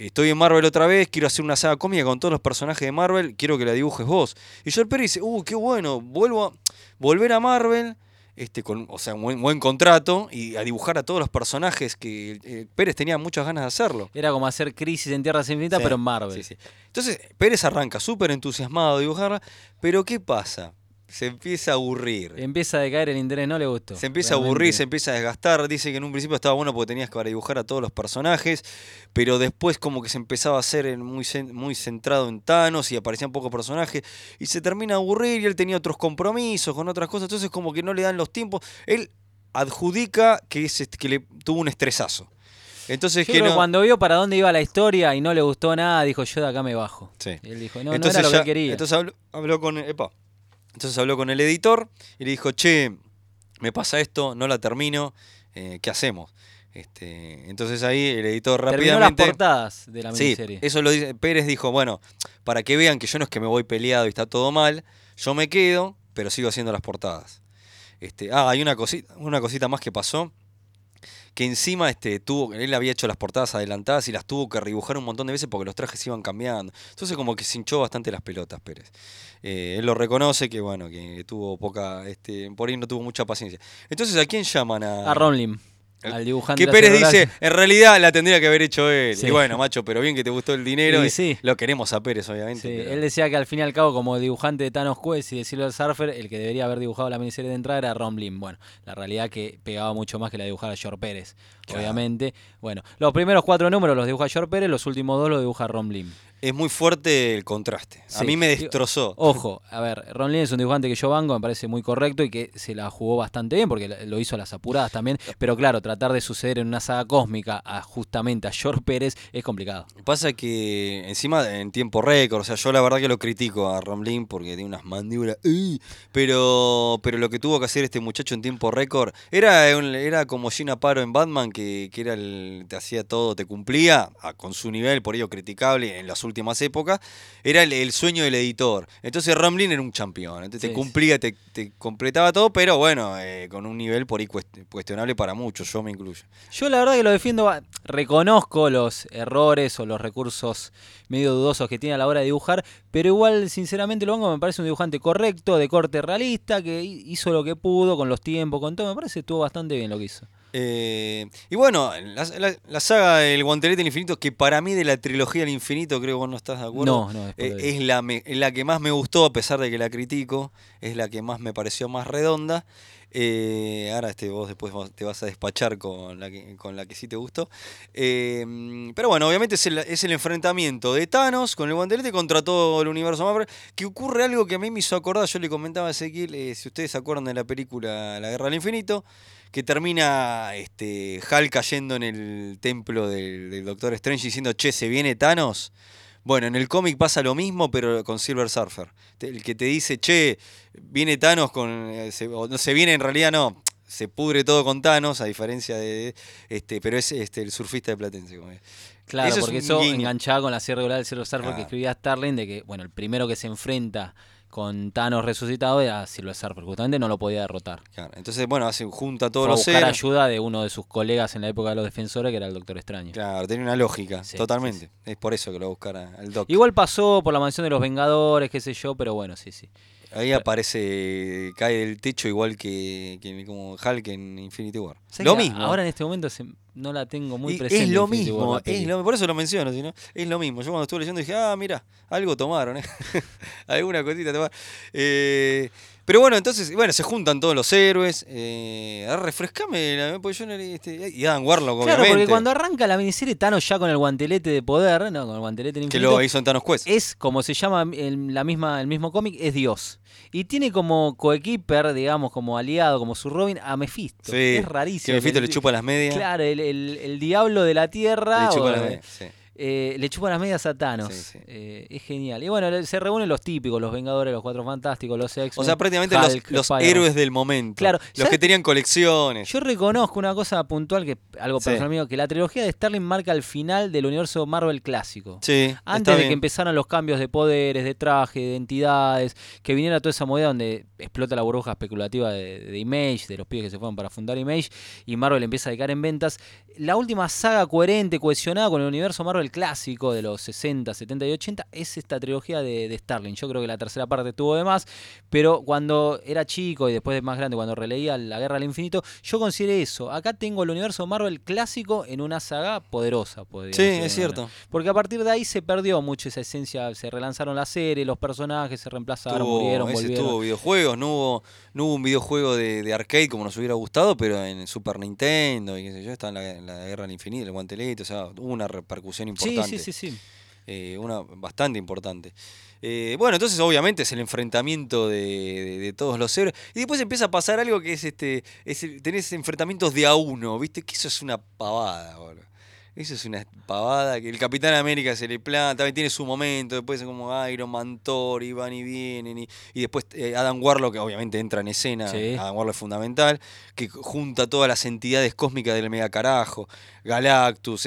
Speaker 2: estoy en Marvel otra vez, quiero hacer una saga cómica con todos los personajes de Marvel, quiero que la dibujes vos. Y George Pérez dice, uh, qué bueno, vuelvo a volver a Marvel. Este, con, o sea, un buen, buen contrato y a dibujar a todos los personajes que eh, Pérez tenía muchas ganas de hacerlo.
Speaker 3: Era como hacer Crisis en Tierras Infinitas,
Speaker 2: Sí,
Speaker 3: pero en Marvel.
Speaker 2: sí, sí. Entonces, Pérez arranca súper entusiasmado de dibujarla, pero ¿qué pasa? Se empieza a aburrir.
Speaker 3: Empieza a decaer el interés, no le gustó.
Speaker 2: Se empieza a aburrir, se empieza a desgastar. Dice que en un principio estaba bueno porque tenías que dibujar a todos los personajes, pero después como que se empezaba a hacer muy, cen- muy centrado en Thanos y aparecían pocos personajes y se termina a aburrir y él tenía otros compromisos con otras cosas, entonces como que no le dan los tiempos. Él adjudica que, es, que le tuvo un estresazo. Entonces
Speaker 3: Yo
Speaker 2: que
Speaker 3: creo que
Speaker 2: no...
Speaker 3: cuando vio para dónde iba la historia y no le gustó nada, dijo yo de acá me bajo.
Speaker 2: Sí.
Speaker 3: Él dijo, no,
Speaker 2: entonces
Speaker 3: no era lo
Speaker 2: ya-
Speaker 3: que quería.
Speaker 2: Entonces habló, habló con epa. Entonces habló con el editor y le dijo, che, me pasa esto, no la termino, eh, ¿qué hacemos? Este, entonces ahí el editor
Speaker 3: Terminó las
Speaker 2: rápidamente.
Speaker 3: portadas de la
Speaker 2: Sí,
Speaker 3: miniserie.
Speaker 2: eso lo dice. Pérez dijo, bueno, para que vean que yo no es que me voy peleado y está todo mal, yo me quedo, pero sigo haciendo las portadas. Este, ah, hay una cosita, una cosita más que pasó. Que encima este, tuvo, él había hecho las portadas adelantadas y las tuvo que redibujar un montón de veces porque los trajes iban cambiando. Entonces como que se hinchó bastante las pelotas Pérez. Eh, él lo reconoce que bueno, que tuvo poca, este, por ahí no tuvo mucha paciencia. Entonces, ¿a quién llaman a,
Speaker 3: A Ron Lim, al dibujante.
Speaker 2: que Pérez dice, en realidad la tendría que haber hecho él.
Speaker 3: Sí.
Speaker 2: Y bueno, macho, pero bien que te gustó el dinero.
Speaker 3: Y
Speaker 2: y
Speaker 3: sí.
Speaker 2: Lo queremos a Pérez, obviamente.
Speaker 3: Sí,
Speaker 2: pero-
Speaker 3: él decía que al fin y al cabo, como dibujante de Thanos Quest y de Silver Surfer, el que debería haber dibujado la miniserie de entrada era Ron. Bueno, la realidad que pegaba mucho más que la dibujara George Pérez.
Speaker 2: Claro.
Speaker 3: obviamente. Bueno, los primeros cuatro números los dibuja George Pérez, los últimos dos los dibuja Ron.
Speaker 2: Es muy fuerte el contraste. A mí me destrozó.
Speaker 3: Ojo, a ver, Ron es un dibujante que yo banco, me parece muy correcto y que se la jugó bastante bien porque lo hizo a las apuradas también. Pero claro, tratar de suceder en una saga cósmica a justamente a George Pérez es complicado.
Speaker 2: Pasa que encima en tiempo récord, o sea, yo la verdad que lo critico a Ramlin porque tiene unas mandíbulas, ¡uy! pero pero lo que tuvo que hacer este muchacho en tiempo récord era era como Gina Paro en Batman que, que era el te hacía todo, te cumplía con su nivel por ello criticable en las últimas épocas, era el, el sueño del editor. Entonces Ramlin era un campeón, entonces
Speaker 3: Sí,
Speaker 2: te cumplía, te, te completaba todo, pero bueno, eh, con un nivel por ahí cuest- cuestionable para muchos, yo me incluyo.
Speaker 3: Yo la verdad que lo defiendo, reconozco los errores o los recursos medio dudosos que tiene a la hora de dibujar, pero igual sinceramente lo banco me parece un dibujante correcto, de corte realista, que hi- hizo lo que pudo con los tiempos, con todo, me parece que estuvo bastante bien lo que hizo.
Speaker 2: Eh, y bueno, la, la- la saga El Guantelete del Infinito, que para mí de la trilogía del infinito, creo que vos no estás de acuerdo.
Speaker 3: No, no,
Speaker 2: Eh, es, la, me- es la que más me gustó, a pesar de que la critico. Es la que más me pareció más redonda. Eh, ahora este, vos después te vas a despachar con la que, con la que sí te gustó. Eh, pero bueno, obviamente es el, es el enfrentamiento de Thanos con el guantelete contra todo el universo. Que ocurre algo que a mí me hizo acordar, yo le comentaba a Ezequiel, eh, si ustedes se acuerdan de la película La Guerra del Infinito, que termina este, Hal cayendo en el templo del, del Doctor Strange diciendo, che, se viene Thanos. Bueno, en el cómic pasa lo mismo, pero con Silver Surfer. El que te dice, che, viene Thanos con. eh, se- o no se viene, en realidad no. Se pudre todo con Thanos, a diferencia de. este Pero es este el surfista de Platense.
Speaker 3: Claro,
Speaker 2: Eso
Speaker 3: porque eso
Speaker 2: guiño.
Speaker 3: enganchaba con la serie regular del Zero Surfer que
Speaker 2: Claro.
Speaker 3: escribía Starling, de que, bueno, el primero que se enfrenta con Thanos resucitado era Silver Surfer, justamente no lo podía derrotar.
Speaker 2: Claro, Entonces, bueno, hace, junta a todos
Speaker 3: Fue a
Speaker 2: los
Speaker 3: buscar
Speaker 2: seres.
Speaker 3: ayuda de uno de sus colegas en la época de los defensores, que era el Doctor Extraño.
Speaker 2: Claro, tiene una lógica,
Speaker 3: Sí,
Speaker 2: totalmente. Es por eso que lo buscara al Doc.
Speaker 3: Igual pasó por la mansión de los Vengadores, qué sé yo, pero bueno, sí, sí.
Speaker 2: Ahí aparece, cae del techo igual que, que como Hulk en Infinity War.
Speaker 3: ¿Sabés
Speaker 2: Lo mismo.
Speaker 3: Ahora en este momento se- no la tengo muy
Speaker 2: Y
Speaker 3: presente.
Speaker 2: es lo
Speaker 3: Infinity
Speaker 2: mismo, es lo, por eso lo menciono, si no, es lo mismo. Yo cuando estuve leyendo dije, ah, mira, algo tomaron, ¿eh? alguna cosita tomaron. Eh, pero bueno, entonces, bueno, se juntan todos los héroes. Eh, refrescame, la- porque yo no este, y Adam Warlock,
Speaker 3: Claro,
Speaker 2: obviamente,
Speaker 3: porque cuando arranca la miniserie Thanos ya con el guantelete de poder, no, con el guantelete del
Speaker 2: que
Speaker 3: infinito,
Speaker 2: lo hizo en Thanos Quest.
Speaker 3: es como se llama el, la misma, el mismo cómic, es Dios. Y tiene como coequiper, digamos, como aliado, como su Robin, a Mephisto.
Speaker 2: Sí,
Speaker 3: es rarísimo.
Speaker 2: que Mephisto le chupa las medias.
Speaker 3: Claro, el, el- el diablo de la tierra.
Speaker 2: le chupa
Speaker 3: o-
Speaker 2: las medias, sí.
Speaker 3: Eh, le chupan las medias a Thanos.
Speaker 2: Sí, sí.
Speaker 3: Eh, es genial. Y bueno, se reúnen los típicos, los Vengadores, los Cuatro Fantásticos, los x
Speaker 2: O sea, prácticamente los, los héroes del momento.
Speaker 3: Claro,
Speaker 2: Los
Speaker 3: ¿sabes?
Speaker 2: que tenían colecciones.
Speaker 3: Yo reconozco una cosa puntual, que algo
Speaker 2: Sí.
Speaker 3: personal mío, que la trilogía de Starling marca el final del universo Marvel clásico.
Speaker 2: Sí,
Speaker 3: Antes de
Speaker 2: bien.
Speaker 3: que empezaran los cambios de poderes, de traje, de identidades, que viniera toda esa movida donde explota la burbuja especulativa de, de Image, de los pibes que se fueron para fundar Image, y Marvel empieza a decaer en ventas. La última saga coherente, cohesionada con el universo Marvel clásico de los 60, 70 y 80 es esta trilogía de, de Starling. Yo creo que la tercera parte tuvo de más, pero cuando era chico y después de más grande, cuando releía La Guerra al Infinito, yo consideré eso. Acá tengo el universo Marvel clásico en una saga poderosa. podríamos
Speaker 2: Sí,
Speaker 3: decir
Speaker 2: es cierto.
Speaker 3: Porque a partir de ahí se perdió mucho esa esencia, se relanzaron la serie, los personajes se reemplazaron,
Speaker 2: Tuvo-
Speaker 3: murieron,
Speaker 2: ese
Speaker 3: volvieron.
Speaker 2: tuvo videojuegos, no hubo, no hubo un videojuego de, de arcade como nos hubiera gustado, pero en Super Nintendo y qué sé yo, está en la, en la Guerra del Infinito, el guantelete, o sea, hubo una repercusión
Speaker 3: Sí,
Speaker 2: importante.
Speaker 3: sí, sí, sí.
Speaker 2: eh, una bastante importante. Eh, bueno, entonces obviamente es el enfrentamiento de, de- de todos los héroes. Y después empieza a pasar algo que es este. Es el- tenés enfrentamientos de a uno, ¿viste? Que eso es una pavada, boludo. Eso es una pavada que el Capitán América se le planta, también tiene su momento, después como Iron Man, Thor, y van y vienen, y, y después eh, Adam Warlock, que obviamente entra en escena,
Speaker 3: Sí.
Speaker 2: Adam Warlock es fundamental, que junta todas las entidades cósmicas del mega carajo, Galactus,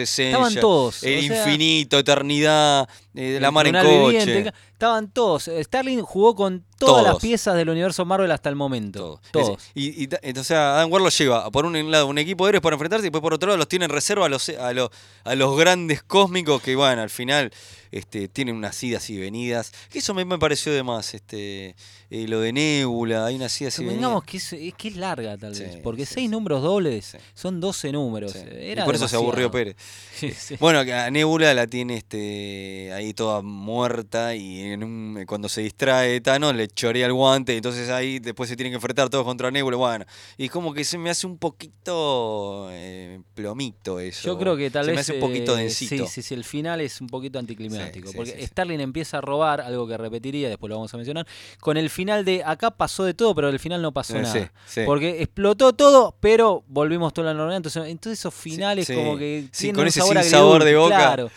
Speaker 3: todos.
Speaker 2: el
Speaker 3: o sea,
Speaker 2: infinito, eternidad, eh, la mar en coche.
Speaker 3: Viviente, estaban todos. Starling jugó con todas las piezas del universo Marvel hasta el momento.
Speaker 2: todo.
Speaker 3: Todos.
Speaker 2: Y, y entonces, Adam Warlock lleva por un lado un equipo de héroes para enfrentarse y después por otro lado los tiene en reserva a los, a los, a los grandes cósmicos que, bueno, al final este, tiene unas idas y venidas. Que eso me, me pareció de más. Este, eh, lo de Nebula, hay unas idas y venidas.
Speaker 3: Convengamos que es, es que es larga tal vez,
Speaker 2: Sí,
Speaker 3: porque
Speaker 2: sí,
Speaker 3: seis
Speaker 2: sí.
Speaker 3: números dobles son 12 números. Era
Speaker 2: y por eso se aburrió. Pérez. Bueno, a Nebula la tiene este ahí toda muerta y en un- cuando se distrae Thanos le chorea el guante, entonces ahí después se tienen que enfrentar todos contra Nebula. Bueno, y como que se me hace un poquito eh, plomito eso.
Speaker 3: Yo creo que tal
Speaker 2: se
Speaker 3: vez.
Speaker 2: me hace un poquito
Speaker 3: eh,
Speaker 2: densito.
Speaker 3: Sí, sí, sí, el final es un poquito anticlimático.
Speaker 2: Sí, sí,
Speaker 3: porque
Speaker 2: sí.
Speaker 3: Starling empieza a robar, algo que repetiría, después lo vamos a mencionar, con el final de acá pasó de todo, pero el final no pasó
Speaker 2: Eh,
Speaker 3: nada. Porque explotó todo, pero volvimos toda la normalidad. Entonces, entonces esos finales como que
Speaker 2: Sí,
Speaker 3: tienen
Speaker 2: con ese
Speaker 3: sabor
Speaker 2: sinsabor de
Speaker 3: agridulce,
Speaker 2: boca.
Speaker 3: Claro.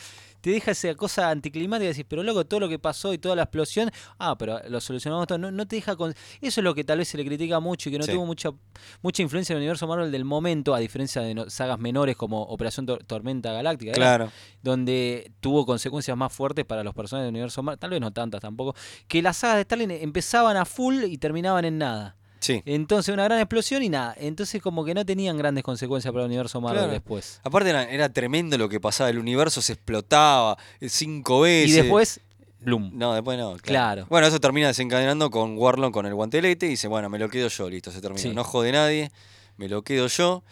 Speaker 3: Te deja esa cosa anticlimática y decís, pero loco, todo lo que pasó y toda la explosión, ah, pero lo solucionamos todo. No, no te deja con. Eso es lo que tal vez se le critica mucho y que no
Speaker 2: Sí.
Speaker 3: tuvo mucha mucha influencia en el universo Marvel del momento, a diferencia de no- sagas menores como Operación Tor- Tormenta Galáctica. donde tuvo consecuencias más fuertes para los personajes del universo Marvel, tal vez no tantas tampoco, que las sagas de Starling empezaban a full y terminaban en nada.
Speaker 2: Sí.
Speaker 3: Entonces una gran explosión y nada. Entonces como que no tenían grandes consecuencias para el universo Marvel
Speaker 2: Claro.
Speaker 3: después.
Speaker 2: Aparte era, era tremendo lo que pasaba, el universo se explotaba eh, cinco veces.
Speaker 3: Y después, Bloom.
Speaker 2: No, después no.
Speaker 3: Claro.
Speaker 2: Bueno, eso termina desencadenando con Warlock con el guantelete y dice, bueno, me lo quedo yo, listo, se terminó.
Speaker 3: Sí.
Speaker 2: No jode nadie, me lo quedo yo.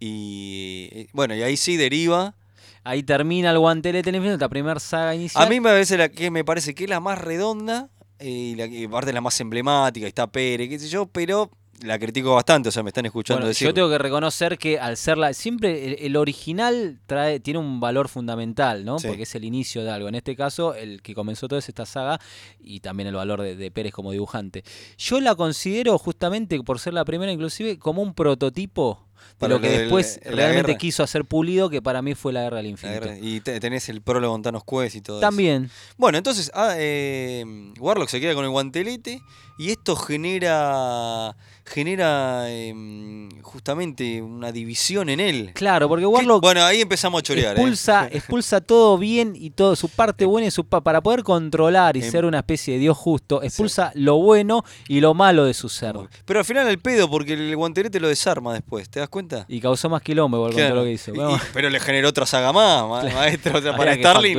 Speaker 2: Y bueno, y ahí sí deriva.
Speaker 3: Ahí termina el guantelete infinito, la primera saga inicial.
Speaker 2: A mí me parece, la que, me parece que es la más redonda y la que aparte es la más emblemática, está Pérez, qué sé yo, pero la critico bastante, o sea, me están escuchando
Speaker 3: Bueno,
Speaker 2: decir.
Speaker 3: yo tengo que reconocer que al ser la. Siempre el, el original trae, tiene un valor fundamental, ¿no?
Speaker 2: Sí.
Speaker 3: Porque es el inicio de algo. En este caso, el que comenzó toda esta saga y también el valor de, de Pérez como dibujante. Yo la considero, justamente por ser la primera, inclusive, como un prototipo de lo que después realmente
Speaker 2: guerra.
Speaker 3: quiso hacer Pulido, que para mí fue la guerra del infinito.
Speaker 2: guerra- Y te- tenés el prólogo con Thanos Quest y todo eso.
Speaker 3: También.
Speaker 2: Bueno, entonces ah, eh, Warlock se queda con el guantelete y esto genera genera em, justamente una división en él.
Speaker 3: Claro, porque
Speaker 2: Que-
Speaker 3: Warlock.
Speaker 2: bueno, ahí empezamos a chorear. ¿eh?
Speaker 3: expulsa, expulsa todo bien y todo su parte buena y su pa- para poder controlar y
Speaker 2: Em,
Speaker 3: ser una especie de dios justo, expulsa lo bueno y lo malo de su ser.
Speaker 2: Pero al final el pedo, porque el guantelete lo desarma después, ¿te das cuenta?
Speaker 3: Y causó más quilombo con
Speaker 2: Claro.
Speaker 3: lo que hizo.
Speaker 2: Y-
Speaker 3: Bueno,
Speaker 2: y- pero le generó otra saga más, ma- maestro. O sea, para Starling,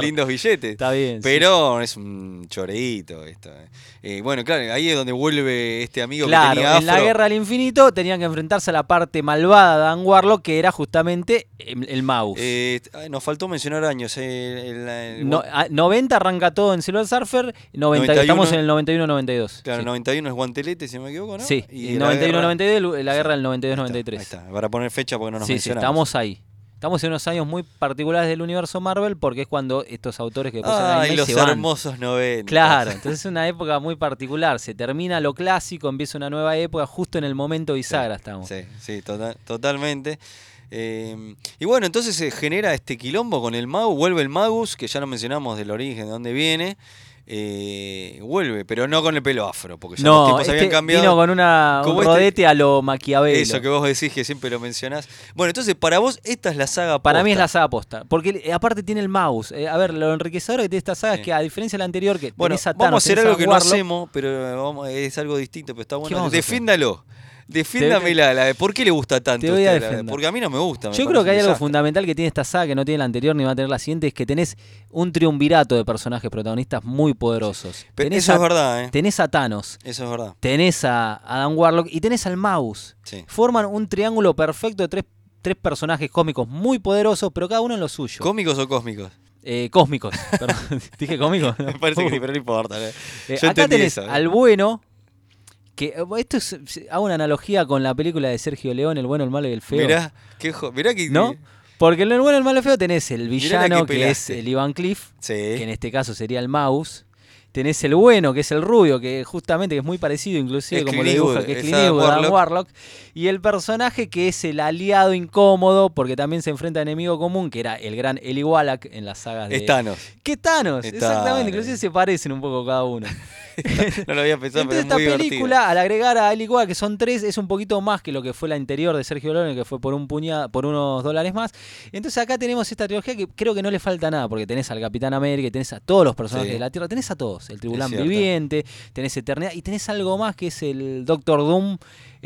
Speaker 2: lindos billetes.
Speaker 3: está bien. sí.
Speaker 2: Pero es un choreíto esto. eh. Eh, bueno, claro, ahí es donde vuelve este amigo que
Speaker 3: Claro,
Speaker 2: tenía
Speaker 3: en la
Speaker 2: afro.
Speaker 3: guerra del infinito tenían que enfrentarse a la parte malvada de Dan Warlock, que era justamente el, el mouse.
Speaker 2: Eh, nos faltó mencionar años. eh, el- el-
Speaker 3: No- a- 90 arranca todo en Silver Surfer, 90,
Speaker 2: 91.
Speaker 3: estamos en el 91-92.
Speaker 2: Claro,
Speaker 3: sí.
Speaker 2: 91 es guantelete, si no me equivoco, ¿no?
Speaker 3: Sí,
Speaker 2: Y
Speaker 3: el
Speaker 2: la guerra-
Speaker 3: 91-92, la guerra del
Speaker 2: Ahí está,
Speaker 3: 92-93.
Speaker 2: ahí está, para poner fecha porque no nos
Speaker 3: sí, sí,
Speaker 2: mencionamos.
Speaker 3: estamos ahí. Estamos en unos años muy particulares del universo Marvel porque es cuando estos autores que eran
Speaker 2: Ay,
Speaker 3: anime
Speaker 2: los
Speaker 3: se van.
Speaker 2: hermosos 90.
Speaker 3: Claro, entonces es una época muy particular. Se termina lo clásico, empieza una nueva época, justo en el momento bisagra estamos.
Speaker 2: Sí, sí, total- totalmente. Eh, y bueno, entonces se genera este quilombo con el Magus, vuelve el Magus, que ya no mencionamos del origen, de dónde viene. Eh, vuelve, pero no con el pelo afro, porque ya los
Speaker 3: No,
Speaker 2: tiempos
Speaker 3: este
Speaker 2: habían cambiado.
Speaker 3: vino con una, un
Speaker 2: este-
Speaker 3: rodete a lo Maquiavelo.
Speaker 2: Eso que vos decís que siempre lo mencionás. Bueno, entonces para vos esta es la saga
Speaker 3: Para mí es la
Speaker 2: posta.
Speaker 3: saga posta. Porque eh, aparte tiene el mouse. Eh, a ver, lo enriquecedor que tiene esta saga
Speaker 2: Sí.
Speaker 3: es que a diferencia de la anterior, que
Speaker 2: Bueno,
Speaker 3: tenés a
Speaker 2: vamos a hacer algo que no hacemos, pero vamos- es algo distinto, pero está bueno.
Speaker 3: hacer?
Speaker 2: Defiéndamela, la de por qué le gusta tanto.
Speaker 3: Te voy a
Speaker 2: usted,
Speaker 3: defender.
Speaker 2: porque a mí no me gusta. me
Speaker 3: Yo creo que hay algo
Speaker 2: desastre.
Speaker 3: fundamental que tiene esta saga que no tiene la anterior ni va a tener la siguiente, es que tenés un triunvirato de personajes protagonistas muy poderosos.
Speaker 2: Pero
Speaker 3: tenés,
Speaker 2: eso
Speaker 3: a,
Speaker 2: es verdad, ¿eh?
Speaker 3: tenés a Thanos,
Speaker 2: Eso es verdad.
Speaker 3: tenés a Adam Warlock y tenés al Mouse.
Speaker 2: Sí.
Speaker 3: Forman un triángulo perfecto de tres, tres personajes cómicos muy poderosos, pero cada uno en lo suyo.
Speaker 2: ¿Cómicos o cósmicos?
Speaker 3: Eh, cósmicos. Perdón, ¿Dije cómicos?
Speaker 2: Me parece que
Speaker 3: Uh.
Speaker 2: sí, pero no importa. ¿eh?
Speaker 3: Eh, acá tenés
Speaker 2: eso,
Speaker 3: al bueno, que eh, esto es, hago una analogía con la película de Sergio León, El bueno, el malo y el feo.
Speaker 2: Mirá, qué jo- mirá que.
Speaker 3: ¿No? Porque en el bueno, el malo y el feo tenés el villano
Speaker 2: que
Speaker 3: que es el Ivan Cliff,
Speaker 2: Sí.
Speaker 3: que en este caso sería el mouse. Tenés el bueno, que es el rubio, que justamente que es muy parecido, inclusive
Speaker 2: Es
Speaker 3: como lo dibuja, que es Clint Eastwood,
Speaker 2: Warlock.
Speaker 3: Warlock. Y el personaje que es el aliado incómodo, porque también se enfrenta a enemigo común, que era el gran Eli Wallach en las sagas de...
Speaker 2: Es Thanos.
Speaker 3: ¿Qué Thanos?
Speaker 2: Es
Speaker 3: Exactamente,
Speaker 2: Thanos.
Speaker 3: inclusive se parecen un poco cada uno.
Speaker 2: No lo había pensado,
Speaker 3: Entonces
Speaker 2: pero
Speaker 3: esta
Speaker 2: es muy divertido.
Speaker 3: película, al agregar a Eli Wallach, que son tres, es un poquito más que lo que fue la anterior de Sergio Leone, que fue por un puñado, por unos dólares más. Entonces acá tenemos esta trilogía que creo que no le falta nada, porque tenés al Capitán América, tenés a todos los personajes
Speaker 2: Sí.
Speaker 3: de la Tierra, tenés a todos, el Tribulán. Viviente, tenés Eternidad, y tenés algo más que es el Doctor Doom,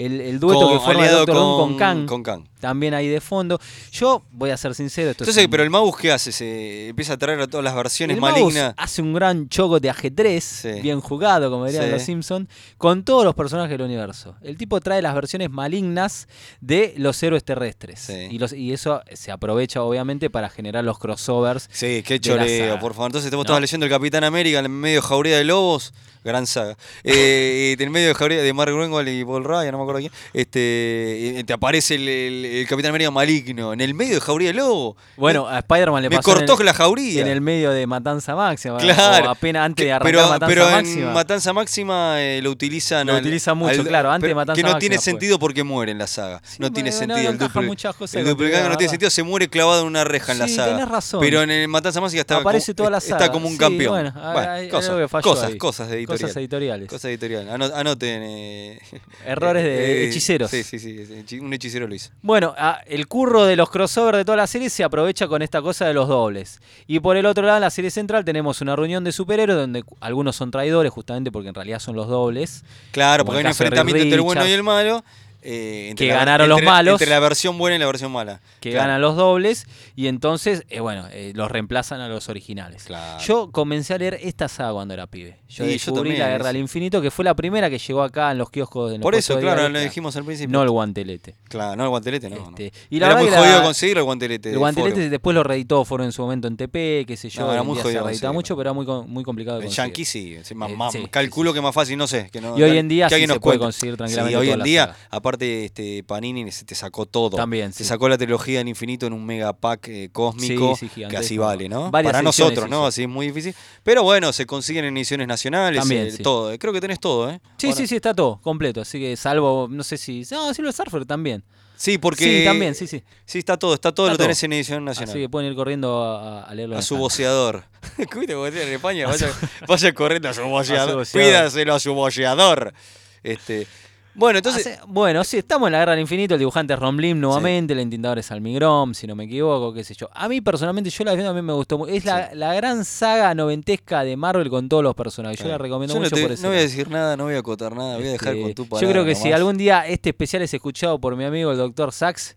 Speaker 3: el, el dueto
Speaker 2: Con-
Speaker 3: que forma el Doctor Doom con Kang.
Speaker 2: Con Kang.
Speaker 3: también ahí de fondo. Yo voy a ser sincero, esto es
Speaker 2: Entonces,
Speaker 3: un-
Speaker 2: pero el Magus, ¿qué hace? Se empieza a traer a todas las versiones
Speaker 3: el Magus
Speaker 2: malignas.
Speaker 3: hace un gran choco de ajedrez,
Speaker 2: Sí.
Speaker 3: bien jugado, como dirían
Speaker 2: Sí.
Speaker 3: los Simpsons, con todos los personajes del universo. El tipo trae las versiones malignas de los héroes terrestres.
Speaker 2: Sí.
Speaker 3: Y, los, y eso se aprovecha, obviamente, para generar los crossovers.
Speaker 2: Sí, qué choreo, por favor. Entonces vos
Speaker 3: ¿No?
Speaker 2: estabas leyendo el Capitán América en medio Jauría de Lobos, gran saga. Eh, en medio de Jauría de Mark Greenwald y Paul Ryan, no me acuerdo quién. Este, y te aparece el, el- el Capitán América maligno en el medio de Jauría de Lobos.
Speaker 3: Bueno, a Spider-Man le
Speaker 2: me
Speaker 3: pasó en
Speaker 2: cortó
Speaker 3: el-
Speaker 2: la jauría.
Speaker 3: en el medio de Matanza Máxima.
Speaker 2: Claro.
Speaker 3: O apenas antes de arrancar
Speaker 2: pero,
Speaker 3: Matanza
Speaker 2: pero en
Speaker 3: Máxima.
Speaker 2: Matanza Máxima eh, lo utilizan.
Speaker 3: Lo
Speaker 2: al-
Speaker 3: utilizan mucho, claro, antes de Matanza
Speaker 2: Que no tiene
Speaker 3: Máxima
Speaker 2: sentido porque muere en la saga.
Speaker 3: Sí,
Speaker 2: no tiene sentido.
Speaker 3: no
Speaker 2: el el duplicado no tiene sentido, se muere clavado en una reja en la
Speaker 3: Sí,
Speaker 2: saga.
Speaker 3: tenés razón.
Speaker 2: Pero en el Matanza Máxima está
Speaker 3: Aparece
Speaker 2: como,
Speaker 3: toda la
Speaker 2: está
Speaker 3: saga.
Speaker 2: como un
Speaker 3: Sí,
Speaker 2: campeón.
Speaker 3: bueno,
Speaker 2: cosas, cosas, cosas de editorial.
Speaker 3: Cosas editoriales.
Speaker 2: Cosas editorial. Ano- anoten. eh,
Speaker 3: Errores de
Speaker 2: eh,
Speaker 3: hechiceros.
Speaker 2: Sí, sí, sí. Un hechicero lo hizo.
Speaker 3: Bueno, ah, el curro de los crossovers de toda la serie se aprovecha con esta cosa de los dobles. Y por el otro lado, en la serie central tenemos una reunión de superhéroes donde algunos son traidores, justamente porque en realidad son los dobles.
Speaker 2: Claro, porque hay un enfrentamiento entre el bueno y el malo. Eh, entre
Speaker 3: Que
Speaker 2: la-
Speaker 3: ganaron los
Speaker 2: entre-
Speaker 3: malos.
Speaker 2: Entre la versión buena y la versión mala.
Speaker 3: que
Speaker 2: Claro.
Speaker 3: ganan los dobles y entonces, eh, bueno, eh, los reemplazan a los originales.
Speaker 2: Claro.
Speaker 3: Yo comencé a leer esta saga cuando era pibe. Yo
Speaker 2: Sí, yo
Speaker 3: descubrí
Speaker 2: también,
Speaker 3: La Guerra del Infinito, que fue la primera que llegó acá en los kioscos de
Speaker 2: Por eso, claro, lo dijimos al principio.
Speaker 3: No el guantelete.
Speaker 2: Claro, no el guantelete, no. no.
Speaker 3: Este, y la
Speaker 2: era muy jodido conseguir el guantelete.
Speaker 3: El guantelete
Speaker 2: foro.
Speaker 3: después lo reeditó Foro en su momento en TP, qué sé yo.
Speaker 2: No, era
Speaker 3: en
Speaker 2: muy jodido
Speaker 3: se mucho, pero era muy, muy complicado de
Speaker 2: El. Yankee sí, más-
Speaker 3: Eh, sí,
Speaker 2: calculo que más fácil, no sé. Que no,
Speaker 3: Y hoy en día sí se puede conseguir tranquilamente
Speaker 2: hoy en día,
Speaker 3: saga.
Speaker 2: Aparte, este, Panini se te sacó todo.
Speaker 3: También,
Speaker 2: Se
Speaker 3: sí.
Speaker 2: sacó la trilogía en infinito en un mega pack eh, cósmico,
Speaker 3: Sí, sí,
Speaker 2: que así vale, ¿no?
Speaker 3: Varias
Speaker 2: Para nosotros, ¿no? Así es muy difícil. Pero bueno, se consiguen en ediciones nacionales,
Speaker 3: También,
Speaker 2: eh, todo. Creo que tenés todo, ¿eh?
Speaker 3: Sí,
Speaker 2: Ahora-
Speaker 3: sí, sí, está todo completo. Así que salvo, no sé si. No, Silver Surfer también.
Speaker 2: Sí, porque.
Speaker 3: Sí, también, sí, sí.
Speaker 2: Sí, está todo, está todo,
Speaker 3: Está
Speaker 2: lo tenés
Speaker 3: todo.
Speaker 2: en edición nacional.
Speaker 3: Así que pueden ir corriendo a, a leerlo.
Speaker 2: A su como decían en España, vaya, vaya corriendo a su boceador. Cuídaselo a su boceador. Este, bueno, entonces.
Speaker 3: Hace- bueno, sí, estamos en la Guerra del Infinito. El dibujante es Ron Lim nuevamente. El entintador es Almigrom, si no me equivoco, qué sé yo. A mí personalmente, yo la vi, a mí me gustó mucho. Es la, la gran saga noventesca de Marvel con todos los personajes. Yo la recomiendo
Speaker 2: Yo no,
Speaker 3: mucho
Speaker 2: te-
Speaker 3: por eso.
Speaker 2: no voy a decir nada, no voy a acotar nada, voy a dejar
Speaker 3: Este,
Speaker 2: con tu
Speaker 3: Yo
Speaker 2: palabra.
Speaker 3: creo que si algún día este especial es escuchado por mi amigo el doctor Sachs,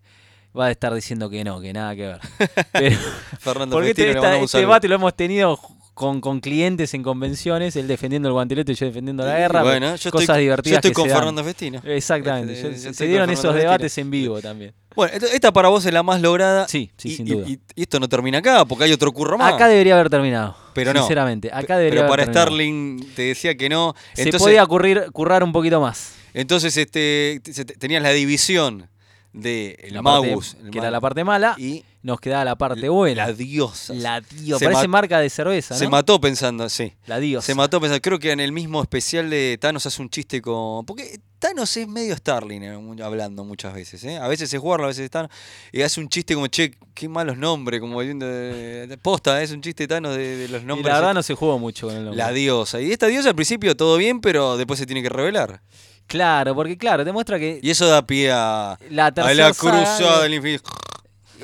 Speaker 3: va a estar diciendo que no, que nada que ver. Pero,
Speaker 2: Fernando
Speaker 3: porque
Speaker 2: Festino,
Speaker 3: este, esta- este debate lo hemos tenido con, con clientes en convenciones, él defendiendo el guantelete y yo defendiendo la guerra.
Speaker 2: Bueno, yo
Speaker 3: cosas
Speaker 2: estoy,
Speaker 3: divertidas
Speaker 2: yo estoy con
Speaker 3: se.
Speaker 2: Fernando Festino.
Speaker 3: Exactamente.
Speaker 2: Este,
Speaker 3: yo-
Speaker 2: yo
Speaker 3: se dieron esos debates en vivo también.
Speaker 2: Bueno, esta para vos es la más lograda.
Speaker 3: Sí, sí,
Speaker 2: y,
Speaker 3: sin duda.
Speaker 2: y- y esto no termina acá, porque hay otro curro más.
Speaker 3: Acá debería haber terminado.
Speaker 2: Pero no.
Speaker 3: Sinceramente, acá debería
Speaker 2: Pero para. Starling te decía que no.
Speaker 3: Se
Speaker 2: Entonces,
Speaker 3: podía ocurrir, currar un poquito más.
Speaker 2: entonces este, te- se- tenías la división de el
Speaker 3: La parte-
Speaker 2: Magus, el
Speaker 3: que era la parte mala,
Speaker 2: y
Speaker 3: nos quedaba la parte buena.
Speaker 2: la diosa.
Speaker 3: La dio,
Speaker 2: Se
Speaker 3: parece marca de cerveza,
Speaker 2: Se mató pensando, sí.
Speaker 3: La diosa.
Speaker 2: Se mató pensando. Creo que en el mismo especial de Thanos hace un chiste con. Porque Thanos es medio Starling eh, hablando muchas veces. ¿eh? A veces es Warlock, a veces es Thanos. Y hace un chiste como, che, qué malos nombres. Como de- posta, es un chiste Thanos de, de los
Speaker 3: Y
Speaker 2: nombres.
Speaker 3: la verdad no se jugó mucho con el nombre.
Speaker 2: La diosa. Y esta diosa al principio todo bien, pero después se tiene que revelar.
Speaker 3: Claro, porque claro, demuestra que
Speaker 2: Y eso da pie a,
Speaker 3: la
Speaker 2: a
Speaker 3: tercera
Speaker 2: la cruzada del infinito.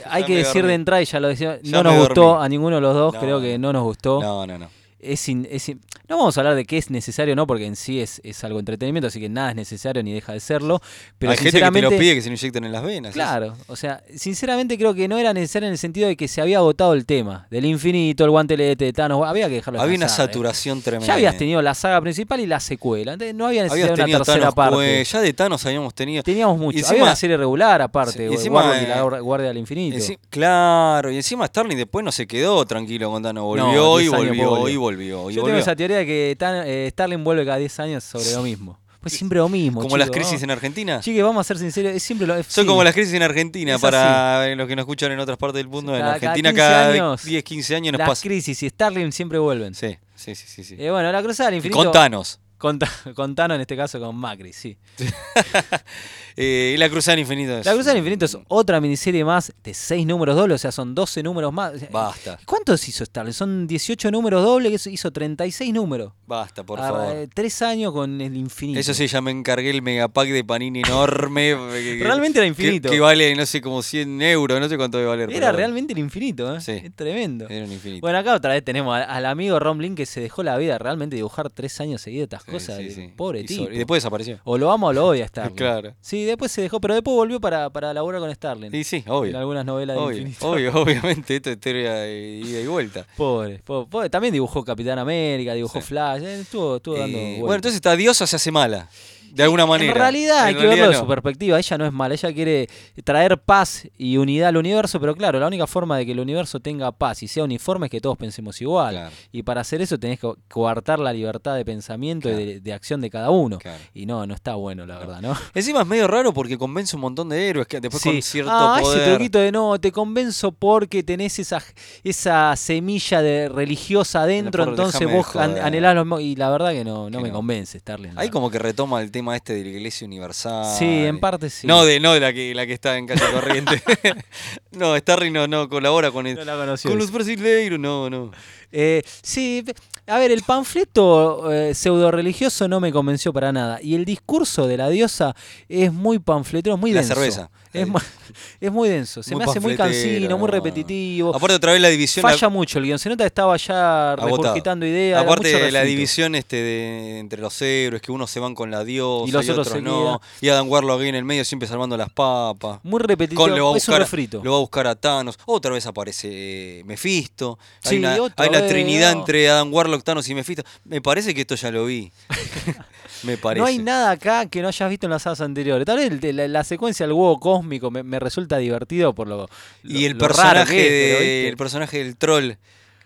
Speaker 3: Hay que decir de entrada, y ya lo decía,
Speaker 2: Ya
Speaker 3: no nos gustó
Speaker 2: dormí.
Speaker 3: a ninguno de los dos,
Speaker 2: No,
Speaker 3: creo que no nos gustó.
Speaker 2: No, no, no.
Speaker 3: Es in- es in- no vamos a hablar de qué es necesario o no, porque en sí es, es algo entretenimiento, así que nada es necesario ni deja de serlo. Pero
Speaker 2: Hay gente que te
Speaker 3: sinceramente,
Speaker 2: lo pide que se lo inyecten en las venas.
Speaker 3: Claro, o sea, sinceramente creo que no era necesario en el sentido de que se había agotado el tema del infinito, el guantelete de Thanos, había que dejarlo
Speaker 2: Había una
Speaker 3: ¿eh?
Speaker 2: saturación tremenda.
Speaker 3: Ya habías tenido la saga principal y la secuela, entonces no había necesidad de una tercera
Speaker 2: Thanos
Speaker 3: parte.
Speaker 2: Ya de Thanos habíamos tenido.
Speaker 3: Teníamos mucho.
Speaker 2: Y
Speaker 3: había
Speaker 2: encima-
Speaker 3: una serie regular aparte,
Speaker 2: y encima,
Speaker 3: y la
Speaker 2: eh,
Speaker 3: Guardia- Guardia del Infinito.
Speaker 2: Claro, y encima Starling después no se quedó tranquilo con Thanos. Volvió
Speaker 3: No,
Speaker 2: y
Speaker 3: 10 años
Speaker 2: volvió y volvió. y
Speaker 3: Yo
Speaker 2: volvió.
Speaker 3: tengo esa teoría de que Tan- eh, Starling vuelve cada 10 años sobre lo mismo. Pues siempre lo mismo.
Speaker 2: Como las crisis
Speaker 3: vamos.
Speaker 2: en Argentina.
Speaker 3: Chique, vamos a ser sinceros, es siempre lo es-
Speaker 2: Son
Speaker 3: sí.
Speaker 2: como las crisis en Argentina,
Speaker 3: Es
Speaker 2: para los que nos escuchan en otras partes del mundo. en
Speaker 3: Cada- cada
Speaker 2: Argentina
Speaker 3: 15
Speaker 2: cada
Speaker 3: años,
Speaker 2: 10, 15 años nos
Speaker 3: Las
Speaker 2: pasa.
Speaker 3: crisis y Starling siempre vuelven.
Speaker 2: Sí, sí, sí, sí. sí.
Speaker 3: Eh, bueno, la cruzada del infinito.
Speaker 2: con Thanos.
Speaker 3: Con, Ta- con Thanos, en este caso con Macri, sí.
Speaker 2: Eh, y la cruzada del infinito. es-
Speaker 3: La cruzada del infinito es otra miniserie más de 6 números dobles, o sea, son 12 números más.
Speaker 2: Basta,
Speaker 3: ¿Cuántos hizo Starling? Son 18 números dobles, hizo 36 números.
Speaker 2: basta, por
Speaker 3: Ah,
Speaker 2: favor.
Speaker 3: eh, Tres años con el infinito.
Speaker 2: Eso sí, ya me encargué el megapack de Panini enorme. que-
Speaker 3: Realmente era infinito.
Speaker 2: Que, vale, no sé, como 100 euros, no sé cuánto debe valer.
Speaker 3: Era realmente el infinito, ¿eh?
Speaker 2: Sí.
Speaker 3: Es tremendo.
Speaker 2: Era un infinito.
Speaker 3: Bueno, acá otra vez tenemos al, al amigo Rom Lin que se dejó la vida realmente dibujar tres años seguidos estas cosa
Speaker 2: sí,
Speaker 3: de
Speaker 2: sí.
Speaker 3: pobre
Speaker 2: Y
Speaker 3: tipo.
Speaker 2: so- Y después desapareció.
Speaker 3: O lo ama o lo odia Starling.
Speaker 2: Claro.
Speaker 3: Sí, después se dejó, pero después volvió para, para laburar con Starling.
Speaker 2: Y sí,
Speaker 3: En
Speaker 2: obvio.
Speaker 3: algunas novelas de
Speaker 2: Obvio,
Speaker 3: infinito.
Speaker 2: obvio, obviamente, esto es historia de ida y vuelta.
Speaker 3: Pobre, po- pobre. También dibujó Capitán América, dibujó
Speaker 2: Sí.
Speaker 3: Flash, eh, estuvo, estuvo dando
Speaker 2: Eh, bueno, entonces esta diosa se hace mala, de alguna manera.
Speaker 3: En realidad hay que verlo
Speaker 2: realidad
Speaker 3: de
Speaker 2: no.
Speaker 3: su perspectiva. Ella no es mala, ella quiere traer paz y unidad al universo, pero claro, la única forma de que el universo tenga paz y sea uniforme es que todos pensemos igual.
Speaker 2: Claro.
Speaker 3: Y para hacer eso tenés que coartar la libertad de pensamiento y de, de acción de cada uno.
Speaker 2: Claro.
Speaker 3: Y no, no está bueno, la verdad, ¿no?
Speaker 2: Encima es medio raro porque convence un montón de héroes que después con cierto
Speaker 3: ah,
Speaker 2: poder.
Speaker 3: ese truquito de no, te convenzo porque tenés esa, esa semilla de religiosa adentro, entonces vos an- anhelás lo mismo. Y la verdad que no, no
Speaker 2: Que
Speaker 3: me
Speaker 2: no.
Speaker 3: convence, Starling.
Speaker 2: Ahí como que retoma el tema este de la iglesia universal.
Speaker 3: Sí, en parte sí.
Speaker 2: No, de, no de la que, la que está en calle corriente. no, Starry no, no colabora con, el-
Speaker 3: No la
Speaker 2: con los brasileiros, no, no.
Speaker 3: Eh, sí, a ver, el panfleto eh, pseudo religioso no me convenció para nada. Y el discurso de la diosa es muy panfletero, es muy
Speaker 2: La
Speaker 3: denso.
Speaker 2: cerveza.
Speaker 3: Es, mu- es muy denso. Se
Speaker 2: Muy
Speaker 3: me hace muy cansino, muy repetitivo.
Speaker 2: Aparte otra vez la división. la-
Speaker 3: Falla mucho el guion. Se nota que estaba ya regurgitando ideas.
Speaker 2: Aparte de la división este de, entre los héroes, que unos se van con la diosa
Speaker 3: Y los otros se
Speaker 2: no. Y Adam Warlock ahí en el medio siempre salvando las papas.
Speaker 3: Muy repetitivo.
Speaker 2: Con- le va a buscar,
Speaker 3: refrito.
Speaker 2: lo va a buscar a Thanos. Otra vez aparece Mephisto.
Speaker 3: Sí,
Speaker 2: hay una, hay una
Speaker 3: vez,
Speaker 2: trinidad entre Adam Warlock, Thanos y Mephisto. Me parece que esto ya lo vi. Me parece.
Speaker 3: No hay nada acá que no hayas visto en las sagas anteriores. Tal vez la, la secuencia del huevo cósmico me, me resulta divertido por lo,
Speaker 2: y
Speaker 3: lo-
Speaker 2: el
Speaker 3: lo
Speaker 2: personaje, el personaje del troll.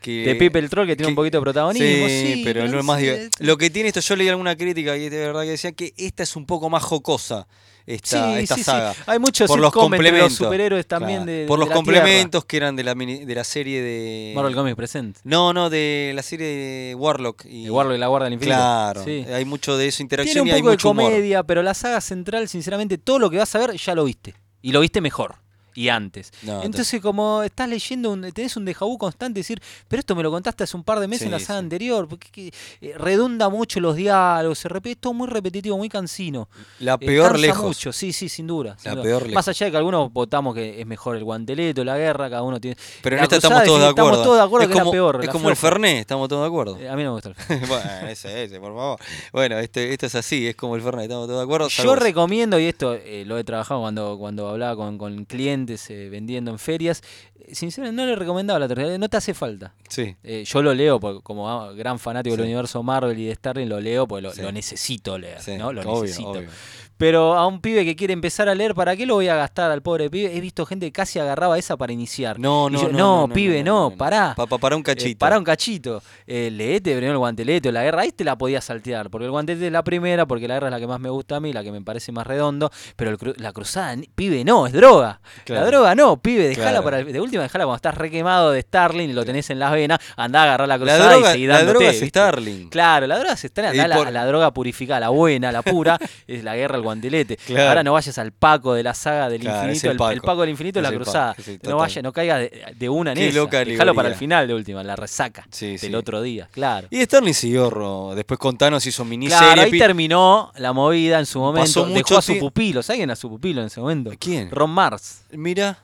Speaker 2: Que,
Speaker 3: de Pipe el Troll que tiene
Speaker 2: que-
Speaker 3: un poquito de protagonismo.
Speaker 2: Sí, pero no es más Lo que tiene esto, yo leí alguna crítica y de verdad que decía que esta es un poco más jocosa, esta,
Speaker 3: Sí,
Speaker 2: esta
Speaker 3: sí, sí.
Speaker 2: saga.
Speaker 3: Hay muchos
Speaker 2: por los
Speaker 3: entre los
Speaker 2: complementos.
Speaker 3: superhéroes también
Speaker 2: Claro.
Speaker 3: de,
Speaker 2: Por
Speaker 3: de
Speaker 2: los
Speaker 3: la
Speaker 2: complementos que eran de la, mini- de la serie de...
Speaker 3: Marvel Comics Present.
Speaker 2: No, no, de la serie de Warlock. Y...
Speaker 3: El Warlock y la Guardia del Infinito.
Speaker 2: Claro,
Speaker 3: Sí.
Speaker 2: hay mucho de eso, interacción
Speaker 3: Tiene un
Speaker 2: y hay
Speaker 3: poco de
Speaker 2: mucho humor.
Speaker 3: comedia, pero la saga central, sinceramente, todo lo que vas a ver ya lo viste. Y lo viste mejor. Y antes.
Speaker 2: No,
Speaker 3: Entonces, como estás leyendo, un- tenés un déjà vu constante, decir, pero esto me lo contaste hace un par de meses
Speaker 2: Sí,
Speaker 3: en la saga
Speaker 2: sí.
Speaker 3: anterior, porque que, eh, redunda mucho los diálogos, se repite, es todo muy repetitivo, muy cansino.
Speaker 2: La
Speaker 3: Eh,
Speaker 2: peor
Speaker 3: cansa
Speaker 2: lejos.
Speaker 3: mucho, sí, sí, sin duda. sin
Speaker 2: La
Speaker 3: duda.
Speaker 2: peor
Speaker 3: Más
Speaker 2: lejos.
Speaker 3: allá de que algunos votamos que es mejor el guanteleto, la guerra, cada uno tiene.
Speaker 2: Pero en esta estamos todos de acuerdo.
Speaker 3: Estamos todos de acuerdo
Speaker 2: es
Speaker 3: que es
Speaker 2: como,
Speaker 3: la peor.
Speaker 2: Es
Speaker 3: la
Speaker 2: como el. Fernet, estamos todos de acuerdo.
Speaker 3: Eh, A mí no me gusta el Fernet.
Speaker 2: bueno, ese, ese, por favor. Bueno, este, esto es así, es como el Fernet, estamos todos de acuerdo.
Speaker 3: Yo
Speaker 2: salvo-
Speaker 3: recomiendo, y esto eh, lo he trabajado cuando, cuando hablaba con, con clientes eh, vendiendo en ferias, eh, sinceramente no le recomendaba la tercera, no te hace falta.
Speaker 2: Sí.
Speaker 3: Eh, yo lo leo porque como ah, gran fanático del universo Marvel y de Starling, lo leo porque lo,
Speaker 2: Sí.
Speaker 3: lo necesito leer,
Speaker 2: Sí,
Speaker 3: ¿no? Lo
Speaker 2: obvio,
Speaker 3: necesito.
Speaker 2: obvio.
Speaker 3: Pero a un pibe que quiere empezar a leer, ¿para qué lo voy a gastar al pobre pibe? He visto gente que casi agarraba esa para iniciar.
Speaker 2: No, no,
Speaker 3: yo,
Speaker 2: no, no,
Speaker 3: pibe, no, pará.
Speaker 2: Pa- pa- para un
Speaker 3: Eh,
Speaker 2: cachito.
Speaker 3: para un cachito. Leete primero el guantelete o la guerra. Ahí te la podías saltear. Porque el guantelete es la primera, porque la guerra es la que más me gusta a mí, la que me parece más redondo. Pero el la cruzada, pibe, no, es droga.
Speaker 2: Claro.
Speaker 3: La droga no, pibe, dejala
Speaker 2: Claro.
Speaker 3: para el- de última, dejala cuando estás requemado de Starling y lo tenés en las venas, andá a agarrar la
Speaker 2: La
Speaker 3: cruzada
Speaker 2: droga,
Speaker 3: y seguí
Speaker 2: la
Speaker 3: dándote.
Speaker 2: droga es
Speaker 3: ¿viste?
Speaker 2: Starling.
Speaker 3: Claro, la droga se está
Speaker 2: Y
Speaker 3: la, la- la droga purificada, la buena, la pura, es la guerra al guantelete.
Speaker 2: Claro.
Speaker 3: Ahora no vayas al Paco de la saga del
Speaker 2: es
Speaker 3: infinito,
Speaker 2: el
Speaker 3: el, el
Speaker 2: Paco.
Speaker 3: Del infinito es la
Speaker 2: Es Paco,
Speaker 3: cruzada. no
Speaker 2: total.
Speaker 3: vaya, no caigas de, de una en
Speaker 2: Qué
Speaker 3: esa.
Speaker 2: loca
Speaker 3: Déjalo para el final de última, la resaca
Speaker 2: Sí,
Speaker 3: del
Speaker 2: sí.
Speaker 3: otro día, claro.
Speaker 2: Y Starling siguió, después con Thanos hizo miniserie.
Speaker 3: Claro, ahí terminó la movida en su momento. Dejó a su pupilo. ¿Saben era su pupilo en ese momento?
Speaker 2: ¿Quién?
Speaker 3: Ron Mars.
Speaker 2: Mira.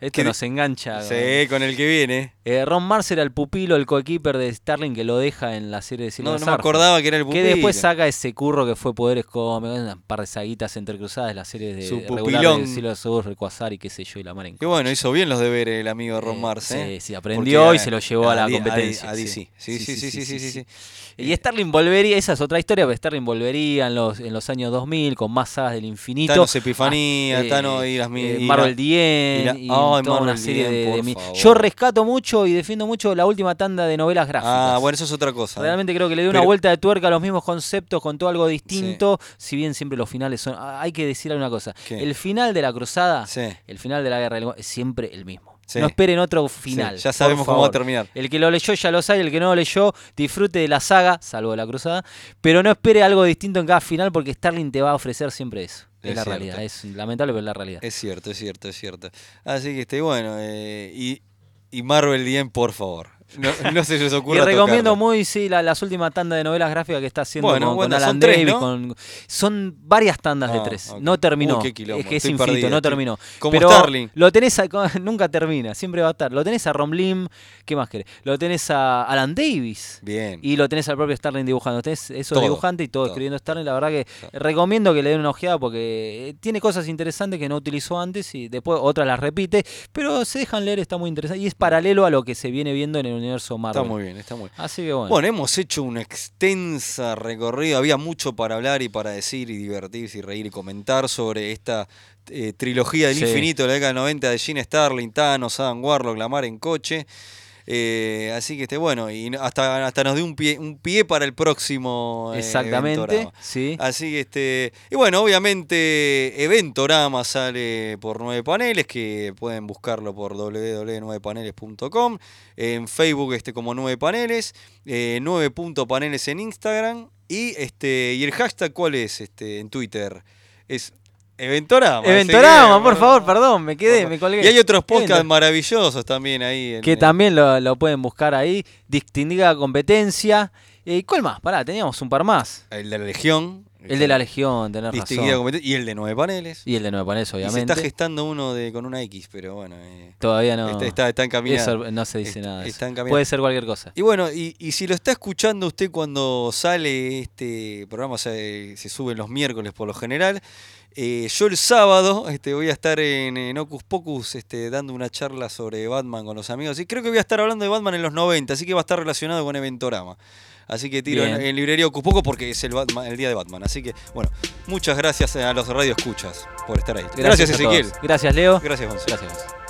Speaker 2: Esto
Speaker 3: nos engancha.
Speaker 2: Sí, con el que viene.
Speaker 3: Eh, Ron Mars era el pupilo, el coequiper de Starling que lo deja en la serie de Silver
Speaker 2: No, no me acordaba que era el pupilo.
Speaker 3: Que después saca ese curro que fue Poderes Cómicos, un par de saguitas entrecruzadas, las series de
Speaker 2: Su regular
Speaker 3: de Silver Surfer, Quasar y qué sé yo, y la Maren.
Speaker 2: Que bueno, hizo bien los deberes el amigo Ron eh, Mars. Sí, ¿eh?
Speaker 3: sí, aprendió y se lo llevó a, la competencia.
Speaker 2: A, sí. sí. Sí sí sí sí,
Speaker 3: Y Starling volvería, esa es otra historia, pero Starling volvería en los, en los años 2000 con más sagas del infinito.
Speaker 2: Thanos Epifanía,
Speaker 3: ah,
Speaker 2: Thanos y las mil.
Speaker 3: Marvel 10
Speaker 2: en
Speaker 3: toda una serie de,
Speaker 2: mí.
Speaker 3: Yo rescato mucho y defiendo mucho la última tanda de novelas gráficas.
Speaker 2: Ah, bueno, eso es otra cosa. ¿eh?
Speaker 3: Realmente creo que le dio una vuelta de tuerca a los mismos conceptos, con todo algo distinto, si bien siempre los finales son... Ah, hay que decir alguna cosa. El final de la cruzada, el final de la guerra, es siempre el mismo.
Speaker 2: Sí.
Speaker 3: No esperen otro
Speaker 2: Sí,
Speaker 3: final.
Speaker 2: ya sabemos cómo va a terminar.
Speaker 3: El que lo leyó ya lo sabe, el que no lo leyó disfrute de la saga, salvo de la cruzada, pero no espere algo distinto en cada final porque Starling te va a ofrecer siempre eso. Es,
Speaker 2: Es
Speaker 3: la
Speaker 2: cierto.
Speaker 3: realidad, es lamentable, pero es la realidad.
Speaker 2: Es cierto, es cierto, es cierto. Así que este, bueno, eh, y, y Marvel End, por favor. No, no se les
Speaker 3: Y
Speaker 2: ocurra
Speaker 3: recomiendo muy, sí, la- las últimas tandas de novelas gráficas que está haciendo
Speaker 2: Bueno,
Speaker 3: con, Alan
Speaker 2: son tres,
Speaker 3: Davis.
Speaker 2: ¿no?
Speaker 3: con- son varias tandas de
Speaker 2: Ah,
Speaker 3: tres. No terminó.
Speaker 2: Uy, qué quilombo,
Speaker 3: es que es infinito, no terminó.
Speaker 2: como
Speaker 3: Pero
Speaker 2: Starling.
Speaker 3: Lo tenés a- nunca termina, siempre va a estar. Lo tenés a Lim, ¿qué más querés? Lo tenés a Alan Davis.
Speaker 2: Bien.
Speaker 3: Y lo tenés al propio Starling dibujando. Tenés eso dibujante y todo,
Speaker 2: todo.
Speaker 3: escribiendo Starling. La verdad que recomiendo que le den una ojeada porque eh, tiene cosas interesantes que no utilizó antes y después otras las repite. Pero se dejan leer, está muy interesante. Y es paralelo a lo que se viene viendo en el universo Marvel.
Speaker 2: Está muy bien, está muy bien.
Speaker 3: Así que bueno.
Speaker 2: Bueno, hemos hecho una extensa recorrida, había mucho para hablar y para decir y divertirse y reír y comentar sobre esta eh, trilogía del
Speaker 3: Sí.
Speaker 2: infinito de la década del 90 de Gene Starling, Thanos, Adam Warlock, Lamar en coche. Eh, así que este bueno, y hasta, hasta nos dio un pie, un pie para el próximo eh,
Speaker 3: Exactamente,
Speaker 2: Eventorama.
Speaker 3: sí.
Speaker 2: Así que este. Y bueno, obviamente Eventorama sale por nueve paneles, que pueden buscarlo por www.nuevepaneles.com. En Facebook este como nueve paneles, eh, nueve punto paneles en Instagram. Y este. ¿Y el hashtag cuál es? Este, en Twitter. Es Eventorama.
Speaker 3: Eventorama, por favor, perdón, me quedé, me colgué.
Speaker 2: Y hay otros podcasts maravillosos también ahí. en-
Speaker 3: Que también lo, lo pueden buscar ahí. Distinguida competencia. ¿Y cuál más? Pará, teníamos un par más.
Speaker 2: El de la Legión.
Speaker 3: El de la Legión, tenés
Speaker 2: Distinguida
Speaker 3: razón.
Speaker 2: Y el de nueve paneles.
Speaker 3: Y el de Nueve Paneles,
Speaker 2: Y se
Speaker 3: obviamente.
Speaker 2: está gestando uno de con una X, pero bueno. eh,
Speaker 3: Todavía no.
Speaker 2: está, está, está encaminado.
Speaker 3: eso no se dice
Speaker 2: Está-
Speaker 3: nada.
Speaker 2: está encaminado.
Speaker 3: Puede ser cualquier cosa.
Speaker 2: Y bueno, y, y si lo está escuchando usted cuando sale este programa, o sea, eh, se sube los miércoles por lo general, eh, yo el sábado este, voy a estar en, en Ocus Pocus este, dando una charla sobre Batman con los amigos. Y creo que voy a estar hablando de Batman en los 90, así que va a estar relacionado con Eventorama. Así que tiro en, en librería Ocus Pocus porque es el, Batman- el día de Batman. Así que, bueno, muchas gracias a los radioescuchas por estar ahí. Gracias,
Speaker 3: todos.
Speaker 2: Ezequiel.
Speaker 3: Gracias, Leo.
Speaker 2: Gracias, Gonzalo.
Speaker 3: Gracias.